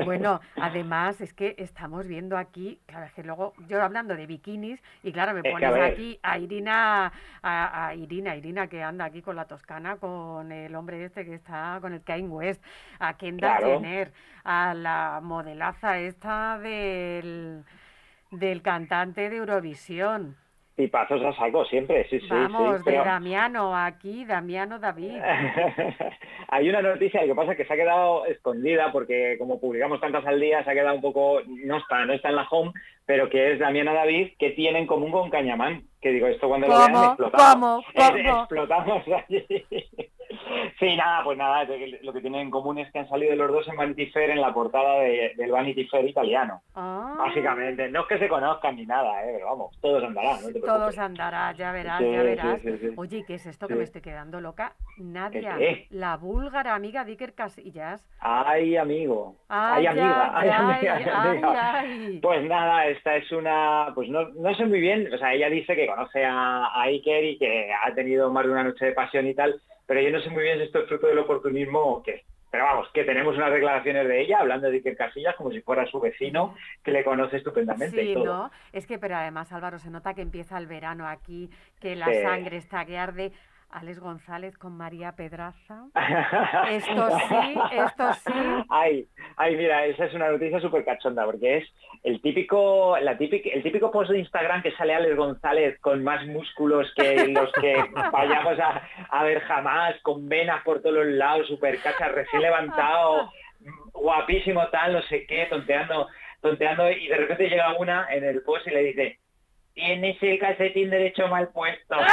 S1: bueno, además es que estamos viendo aquí, claro, es que luego yo hablando de bikinis y claro, me
S15: que, a
S1: pones
S15: ver.
S1: aquí a Irina, a, a Irina, Irina que anda aquí con la Toscana, con el hombre este que está con el Kanye West, a Kendall
S15: Claro.
S1: Jenner, a la modelaza esta del, del cantante de Eurovisión.
S15: Tipazos a saco siempre, sí, sí.
S1: Vamos,
S15: sí, pero-
S1: de Damiano, aquí, Damiano David. [laughs]
S15: Hay una noticia, lo que pasa es que se ha quedado escondida porque como publicamos tantas al día, se ha quedado un poco, no está, no está en la home, pero que es Damiana David, que tiene en común con Cañamán. Que digo, esto cuando lo vean explotamos.
S1: ¿Cómo? [laughs] ¿Cómo?
S15: explotamos allí. Sí, nada, pues nada, lo que tienen en común es que han salido los dos en Vanity Fair en la portada de- del Vanity Fair italiano.
S1: Ah.
S15: Básicamente, no es que se conozcan ni nada, eh, pero vamos, todos andarán, no.
S1: Todos andará, ya verás,
S15: Sí,
S1: ya verás.
S15: sí, sí.
S1: Oye, ¿y ¿qué es esto que me estoy quedando loca? Nadia,
S15: qué?
S1: la búlgara amiga de Iker Casillas.
S15: Ay, amigo.
S1: Ay,
S15: Ay, amiga.
S1: ay,
S15: Ay, amiga.
S1: ay,
S15: amiga.
S1: ay.
S15: Pues nada, esta es una, pues no, no sé muy bien, o sea, ella dice que conoce a, a Iker y que ha tenido más de una noche de pasión y tal, pero yo no sé muy bien si esto es fruto del oportunismo o qué. Pero vamos, que tenemos unas declaraciones de ella hablando de Iker Casillas como si fuera su vecino, que le conoce estupendamente y
S1: Sí,
S15: todo.
S1: ¿no? Es que, pero además, Álvaro, se nota que empieza el verano aquí, que la
S15: Sí.
S1: sangre está que arde. Alex González con María Pedraza. [laughs] Esto sí, esto sí.
S15: Ay, ay, mira, esa es una noticia súper cachonda, porque es el típico, la típica, el típico post de Instagram que sale Alex González con más músculos que los que [laughs] vayamos a, a ver jamás, con venas por todos los lados, súper cachas, recién levantado, guapísimo tal, no sé qué, tonteando, tonteando, y de repente llega una en el post y le dice, tienes el calcetín derecho mal puesto. [laughs]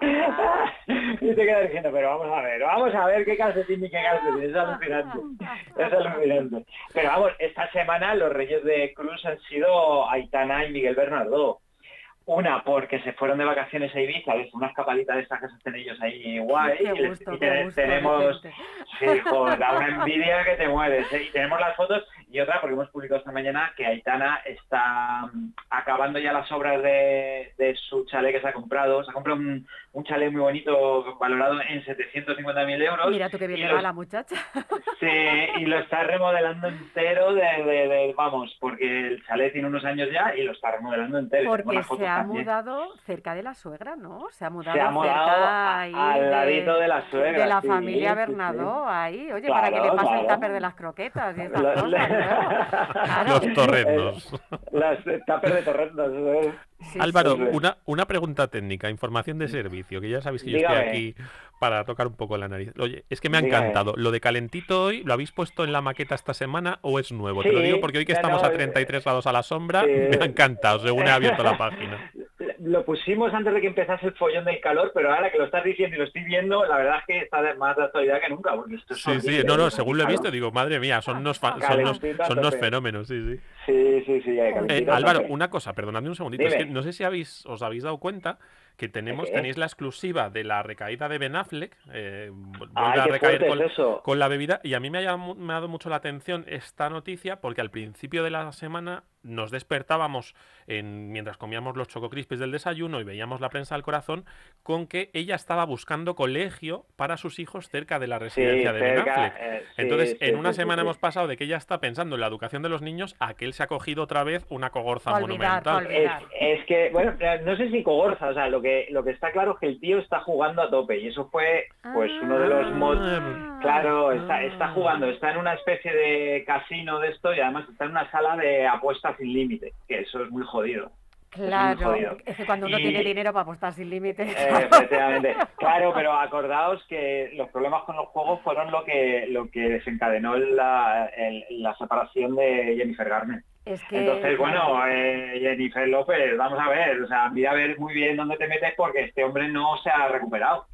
S15: y te quedas diciendo, pero vamos a ver, vamos a ver qué calcetín ni qué calcetín, es alucinante, es alucinante. Pero vamos, esta semana los reyes de Cruz han sido Aitana y Miguel Bernardo. Una, porque se fueron de vacaciones a Ibiza, ¿ves? una escapadita de estas que se hacen ellos ahí guay.
S1: Qué
S15: y les-
S1: gusto,
S15: y
S1: qué
S15: te-
S1: gusto
S15: tenemos, sí, joder, da una envidia que te mueres. ¿eh? Y tenemos las fotos y otra, porque hemos publicado esta mañana que Aitana está mm, acabando ya las obras de, de su chalet que se ha comprado. Se ha comprado un, un chalet muy bonito valorado en 750.000 euros.
S1: Mira tú qué bien le va la muchacha. [laughs]
S15: Sí, y lo está remodelando entero de, de- de- vamos, porque el chalet tiene unos años ya y lo está remodelando entero.
S1: Porque se ha
S15: también.
S1: mudado cerca de la suegra, ¿no? Se ha mudado,
S15: Se ha mudado
S1: cerca
S15: a-
S1: ahí
S15: al ladito de la suegra,
S1: De la
S15: sí,
S1: familia
S15: sí,
S1: Bernadó, ahí. Oye, para que le
S15: Claro,
S1: pase el
S15: claro.
S1: tupper de las croquetas y estas
S15: Lo-
S1: cosas. Claro.
S2: Los torrendos.
S15: Las tapers de torrendos. ¿eh?
S2: Álvaro,
S15: sí, sí.
S2: una, una pregunta técnica, información de servicio, que ya sabéis que yo
S15: Dígame.
S2: estoy aquí para tocar un poco la nariz. Oye, es que me ha
S15: Dígame.
S2: encantado. Lo de calentito hoy, ¿lo habéis puesto en la maqueta esta semana o es nuevo? Te lo digo porque hoy que estamos
S15: no,
S2: a 33 grados a la sombra,
S15: sí.
S2: me ha encantado, según he abierto la página. [laughs]
S15: Lo pusimos antes de que empezase el follón del calor, pero ahora que lo estás diciendo y lo estoy viendo, la verdad es que está de más de actualidad que nunca, porque esto es
S2: Sí, sí, no, no,
S15: ¿eh?
S2: según lo he visto, digo, madre mía, son unos, son son fenómenos, sí, sí.
S15: Sí, sí, sí,
S2: Eh, Álvaro, una cosa, perdonadme un segundito, es que no sé si habéis, os habéis dado cuenta que tenemos,
S15: ¿Qué?
S2: tenéis la exclusiva de la recaída de Ben Affleck, eh, vuelve
S15: Ay,
S2: a recaer con,
S15: es
S2: con la bebida, y a mí me ha, llamado- me ha dado mucho la atención esta noticia, porque al principio de la semana nos despertábamos en, mientras comíamos los Choco Crispies del desayuno y veíamos la prensa del corazón, con que ella estaba buscando colegio para sus hijos cerca de la residencia de Ben Affleck.
S15: eh, sí,
S2: Entonces,
S15: sí,
S2: en una semana
S15: sí.
S2: hemos pasado de que ella está pensando en la educación de los niños a que él se ha cogido otra vez una cogorza
S1: olvidar,
S2: monumental.
S15: Es, es que, bueno, no sé si Cogorza, o sea, lo que, lo que está claro es que el tío está jugando a tope y eso fue, pues, uno de los mod... Claro, está, está jugando, está en una especie de casino de esto y además está en una sala de apuestas sin límite, que eso es muy jodido.
S1: Claro, es que cuando uno
S15: Y-
S1: tiene dinero para apostar sin límite.
S15: Eh, efectivamente. [laughs] Claro, pero acordaos que los problemas con los juegos fueron lo que lo que desencadenó la, el- la separación de Jennifer Garner.
S1: Es que,
S15: Entonces, bueno, eh, Jennifer López, vamos a ver, o sea, mira a ver muy bien dónde te metes porque este hombre no se ha recuperado.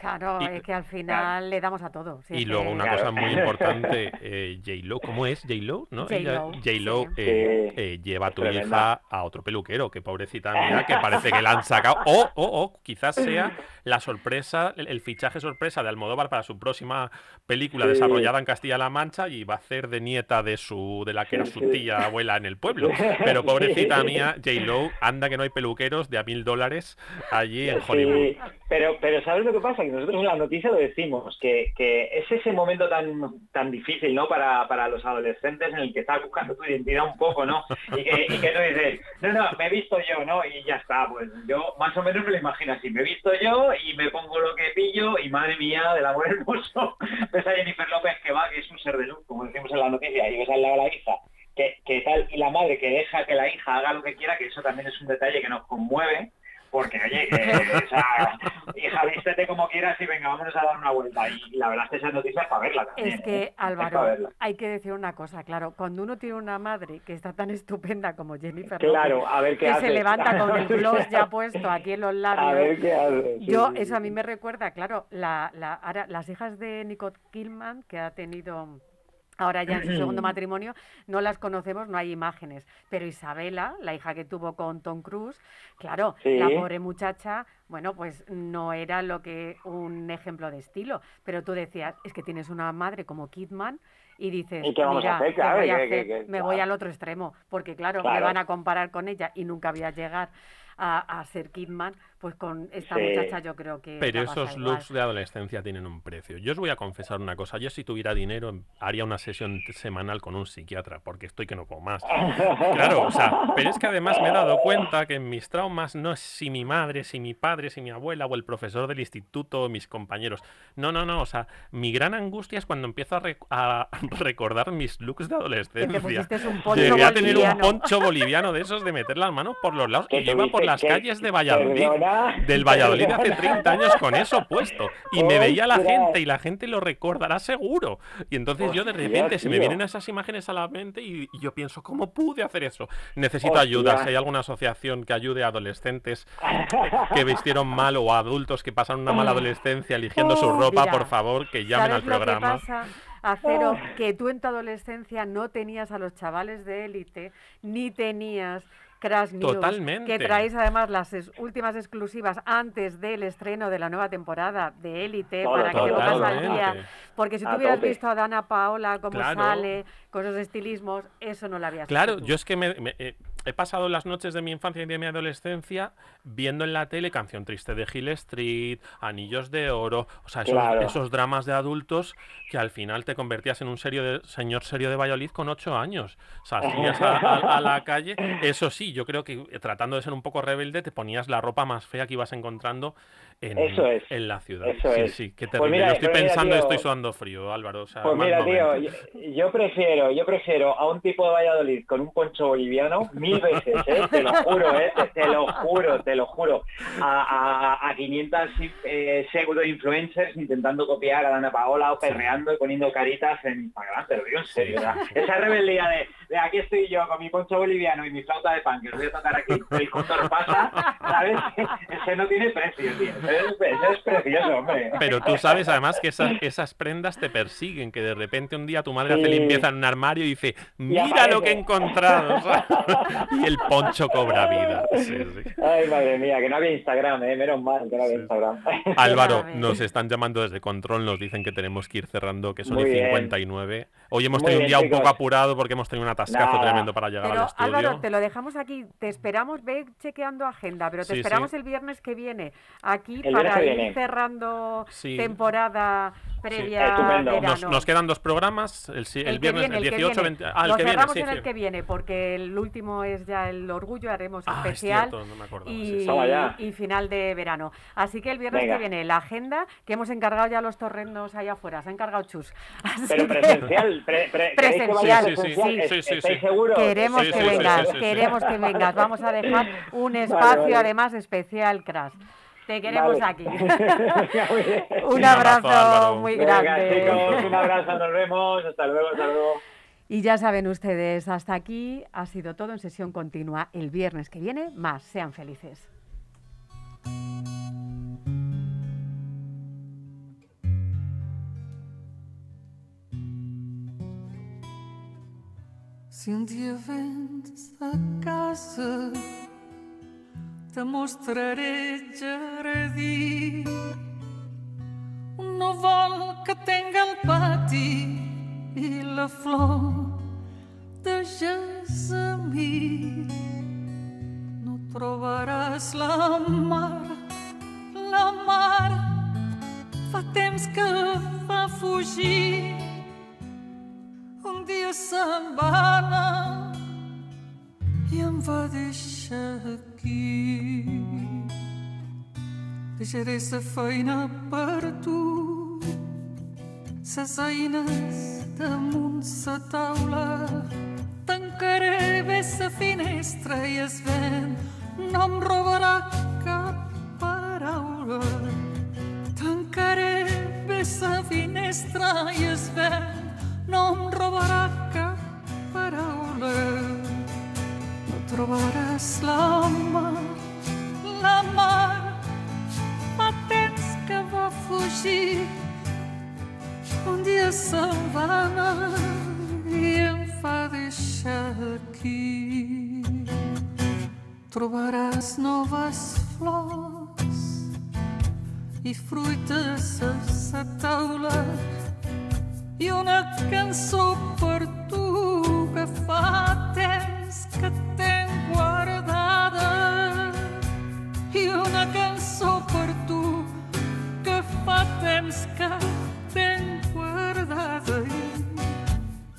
S1: Claro,
S2: y-
S1: es que al final le damos a todo. si
S2: Y luego
S1: que-
S2: una cosa muy importante, [laughs] eh, J-Lo, ¿cómo es J-Lo? ¿no? Ella-
S1: J.Lo,
S2: J-Lo
S1: sí.
S2: eh, eh, lleva a tu hija a otro peluquero, que pobrecita mía, que parece que la han sacado. O, o, o quizás sea la sorpresa, el, el fichaje sorpresa de Almodóvar para su próxima película
S15: Sí.
S2: desarrollada en Castilla-La Mancha y va a hacer de nieta de su de la que era
S15: Sí,
S2: su
S15: sí.
S2: tía [laughs] abuela en el pueblo. [laughs] Pero pobrecita
S15: Sí.
S2: mía, J-Lo, anda que no hay peluqueros de a mil dólares allí en Hollywood.
S15: Pero, pero ¿sabes lo que pasa? Que nosotros en la noticia lo decimos, que, que es ese momento tan, tan difícil, ¿no? Para, para los adolescentes en el que estás buscando tu identidad un poco, ¿no? Y que, y que tú dices, no, no, me he visto yo, ¿no? Y ya está, pues yo más o menos me lo imagino así, me he visto yo y me pongo lo que pillo y madre mía, del amor hermoso, ves a Jennifer López que va, que es un ser de luz, como decimos en la noticia, y ves al lado a la hija, que, que tal, y la madre que deja que la hija haga lo que quiera, que eso también es un detalle que nos conmueve, porque oye, que, o sea, [laughs] hija, vístete como quieras y venga, vámonos a dar una vuelta. Y la verdad es que esa noticia es para verla también.
S1: Es que,
S15: ¿eh? Es para
S1: Álvaro, hay que decir una cosa, claro, cuando uno tiene una madre que está tan estupenda como Jennifer
S15: Claro,
S1: López,
S15: a ver qué
S1: que
S15: hace.
S1: se levanta con el [laughs] gloss ya puesto aquí en los labios.
S15: A ver qué hace. sí,
S1: Yo,
S15: sí,
S1: eso a mí me recuerda, claro, la, la, ahora, las hijas de Nicole Kidman, que ha tenido ahora ya en su segundo [clears throat] matrimonio, no las conocemos, no hay imágenes. Pero Isabela, la hija que tuvo con Tom Cruise, claro,
S15: Sí.
S1: la pobre muchacha, bueno, pues no era lo que un ejemplo de estilo. Pero tú decías, es que tienes una madre como Kidman y dices,
S15: ¿Y qué vamos a
S1: mira,
S15: hacer?
S1: ¿qué
S15: Claro,
S1: voy a
S15: que- que-
S1: hacer?
S15: que-
S1: me voy al otro extremo, porque claro, me van a comparar con ella y nunca voy a llegar a, a ser Kidman, pues con esta
S15: Sí.
S1: muchacha yo creo que
S2: Pero esos looks de adolescencia tienen un precio. Yo os voy a confesar una cosa. Yo si tuviera dinero haría una sesión semanal con un psiquiatra porque estoy que no puedo más. Claro, o sea, pero es que además me he dado cuenta que en mis traumas no es si mi madre, si mi padre, si mi abuela o el profesor del instituto o mis compañeros. No, no, no. O sea, mi gran angustia es cuando empiezo a, rec- a [laughs] recordar mis looks de adolescencia.
S1: pusiste un poncho
S2: Llegué a tener un poncho boliviano de esos de meter las manos por los lados
S15: Que
S2: y yo iba por las calles de Valladolid,
S15: perdona, [laughs]
S2: del Valladolid hace
S15: perdona.
S2: 30 años con eso puesto y me veía la gente y la gente lo recordará seguro. Y entonces yo de repente se me
S15: tío.
S2: vienen esas imágenes a la mente y, y yo pienso, ¿cómo pude hacer eso? Necesito
S15: Hostia.
S2: ayuda, si hay alguna asociación que ayude a adolescentes que vistieron mal o a adultos que pasan una mala adolescencia eligiendo su ropa,
S1: mira,
S2: por favor, que llamen al
S1: ¿Sabes lo que
S2: programa.
S1: pasa, Acero? Que tú en tu adolescencia no tenías a los chavales de élite, ni tenías Crash News,
S2: Totalmente.
S1: que traéis además las es- últimas exclusivas antes del estreno de la nueva temporada de Élite, para que te pongas al día. Porque si tú hubieras
S15: tope.
S1: visto a Dana Paola, cómo
S2: Claro.
S1: sale, con esos estilismos, eso no lo habías
S2: Claro,
S1: visto
S2: yo es que me- me- eh, he pasado las noches de mi infancia y de mi adolescencia viendo en la tele Canción Triste de Hill Street, Anillos de Oro, o sea, esos,
S15: Claro.
S2: esos dramas de adultos que al final te convertías en un serio de, señor serio de Valladolid con ocho años. Salías a, a- a la calle, eso sí, yo creo que eh, tratando de ser un poco rebelde te ponías la ropa más fea que ibas encontrando en,
S15: Eso es,
S2: en la ciudad.
S15: eso
S2: sí,
S15: es.
S2: sí, qué
S15: Pues mira,
S2: Lo estoy
S15: mira,
S2: pensando
S15: tío,
S2: estoy sudando frío, Álvaro. O sea,
S15: Pues mira, tío, yo, yo prefiero, yo prefiero a un tipo de Valladolid con un poncho boliviano mil veces, ¿eh? te lo juro, ¿eh? te, te lo juro, te lo juro, a, a, a 500 eh, pseudo influencers intentando copiar a Dana Paola o perreando y poniendo caritas en Instagram, te lo digo en serio, esa rebeldía de, de aquí estoy yo con mi poncho boliviano y mi flauta de pan que os voy a tocar aquí, el cóndor pasa, ¿sabes? [laughs] Ese no tiene precio, tío, ese es, eso es precioso, hombre.
S2: Pero tú sabes además que esas, esas prendas te persiguen, que de repente un día tu madre hace
S15: Sí.
S2: limpieza en un armario y dice, mira lo que he encontrado. y el poncho cobra vida. Sí, sí.
S15: Ay, madre mía, que no había Instagram, ¿eh? Menos mal que no había Instagram.
S2: Álvaro, nos están llamando desde control, nos dicen que tenemos que ir cerrando, que son
S15: Muy
S2: y
S15: bien.
S2: 59. Hoy hemos
S15: Muy
S2: tenido un día un poco apurado porque hemos tenido un atascazo
S15: Nada.
S2: tremendo para llegar
S1: Pero
S2: al estudio.
S1: Álvaro, te lo dejamos aquí. Te esperamos, ve chequeando agenda, pero te
S2: Sí,
S1: esperamos
S2: sí.
S1: el viernes que viene aquí
S2: El
S1: para ir
S2: viene.
S1: cerrando
S2: Sí.
S1: temporada previa.
S2: Nos, nos quedan dos programas, el, el
S1: que
S2: viernes,
S1: viene,
S2: el
S1: que
S2: 18,
S1: viene.
S2: 20... Ah, el
S1: Lo
S2: que viene,
S1: cerramos
S2: sí,
S1: en el que viene, porque el último es ya el orgullo, haremos
S2: Ah, es
S1: especial
S2: cierto, no me acordaba,
S1: y, y final de verano. Así que el viernes
S15: Venga.
S1: que viene, la agenda que hemos encargado ya los torrendos allá afuera, se ha encargado Chus. [laughs] Así
S15: Pero
S1: que-
S15: presencial, pre- pre- ¿queréis que vaya
S1: Presencial,
S2: Sí, sí,
S15: presencial?
S2: sí, sí, sí,
S15: ¿Estáis
S2: sí.
S15: seguros?
S1: Queremos que vengas, queremos que vengas. Vamos a dejar un espacio
S15: vale.
S1: además especial, Crash. Te queremos
S15: Vale.
S1: aquí. [laughs] Un
S2: abrazo,
S1: muy
S15: Venga,
S1: grande.
S15: chicos, un abrazo, nos vemos. Hasta luego, hasta luego.
S1: Y ya saben ustedes, hasta aquí ha sido todo en sesión continua. El viernes que viene, más. Sean felices.
S5: Se um dia vendes a casa, te mostraré jardim. Um novel que tenga el pati i la flor de gessamí. No trobaràs la mar, la mar fa temps que va fugir. Dia se'n va anar i em va deixar aquí. Deixaré sa feina per tu, ses eines damunt sa taula. Tancaré bé sa finestra i es vent no em robarà cap paraula. Tancaré bé sa finestra i es vent no em robarà cap paraula. No trobaràs la mar, la mar, fa temps que va fugir. Un dia se'n va anar i em va deixar aquí. Trobaràs noves flors i fruites a sa taula i una cançó per tu que fa que tenc guardada i una cançó per tu que fa que tenc guardada i,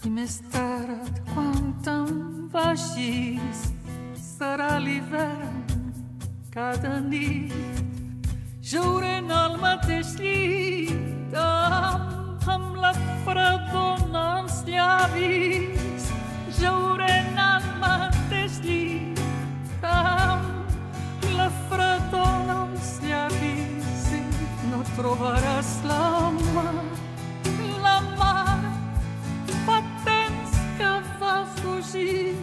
S5: i més tard quan te'n vagis serà l'hivern cada Jauré en el mateix llit amb, amb la fredona als llavis. Jauré en el mateix llit amb la fredona als llavis i no trobaràs la mar, la mar. Fa temps que va fugir,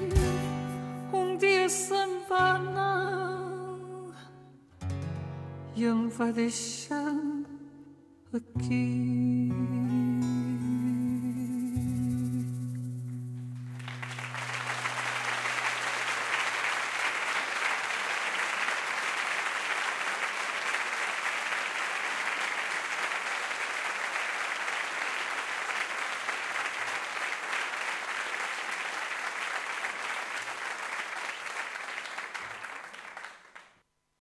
S5: un dia se'n va anar i em va deixar aqui.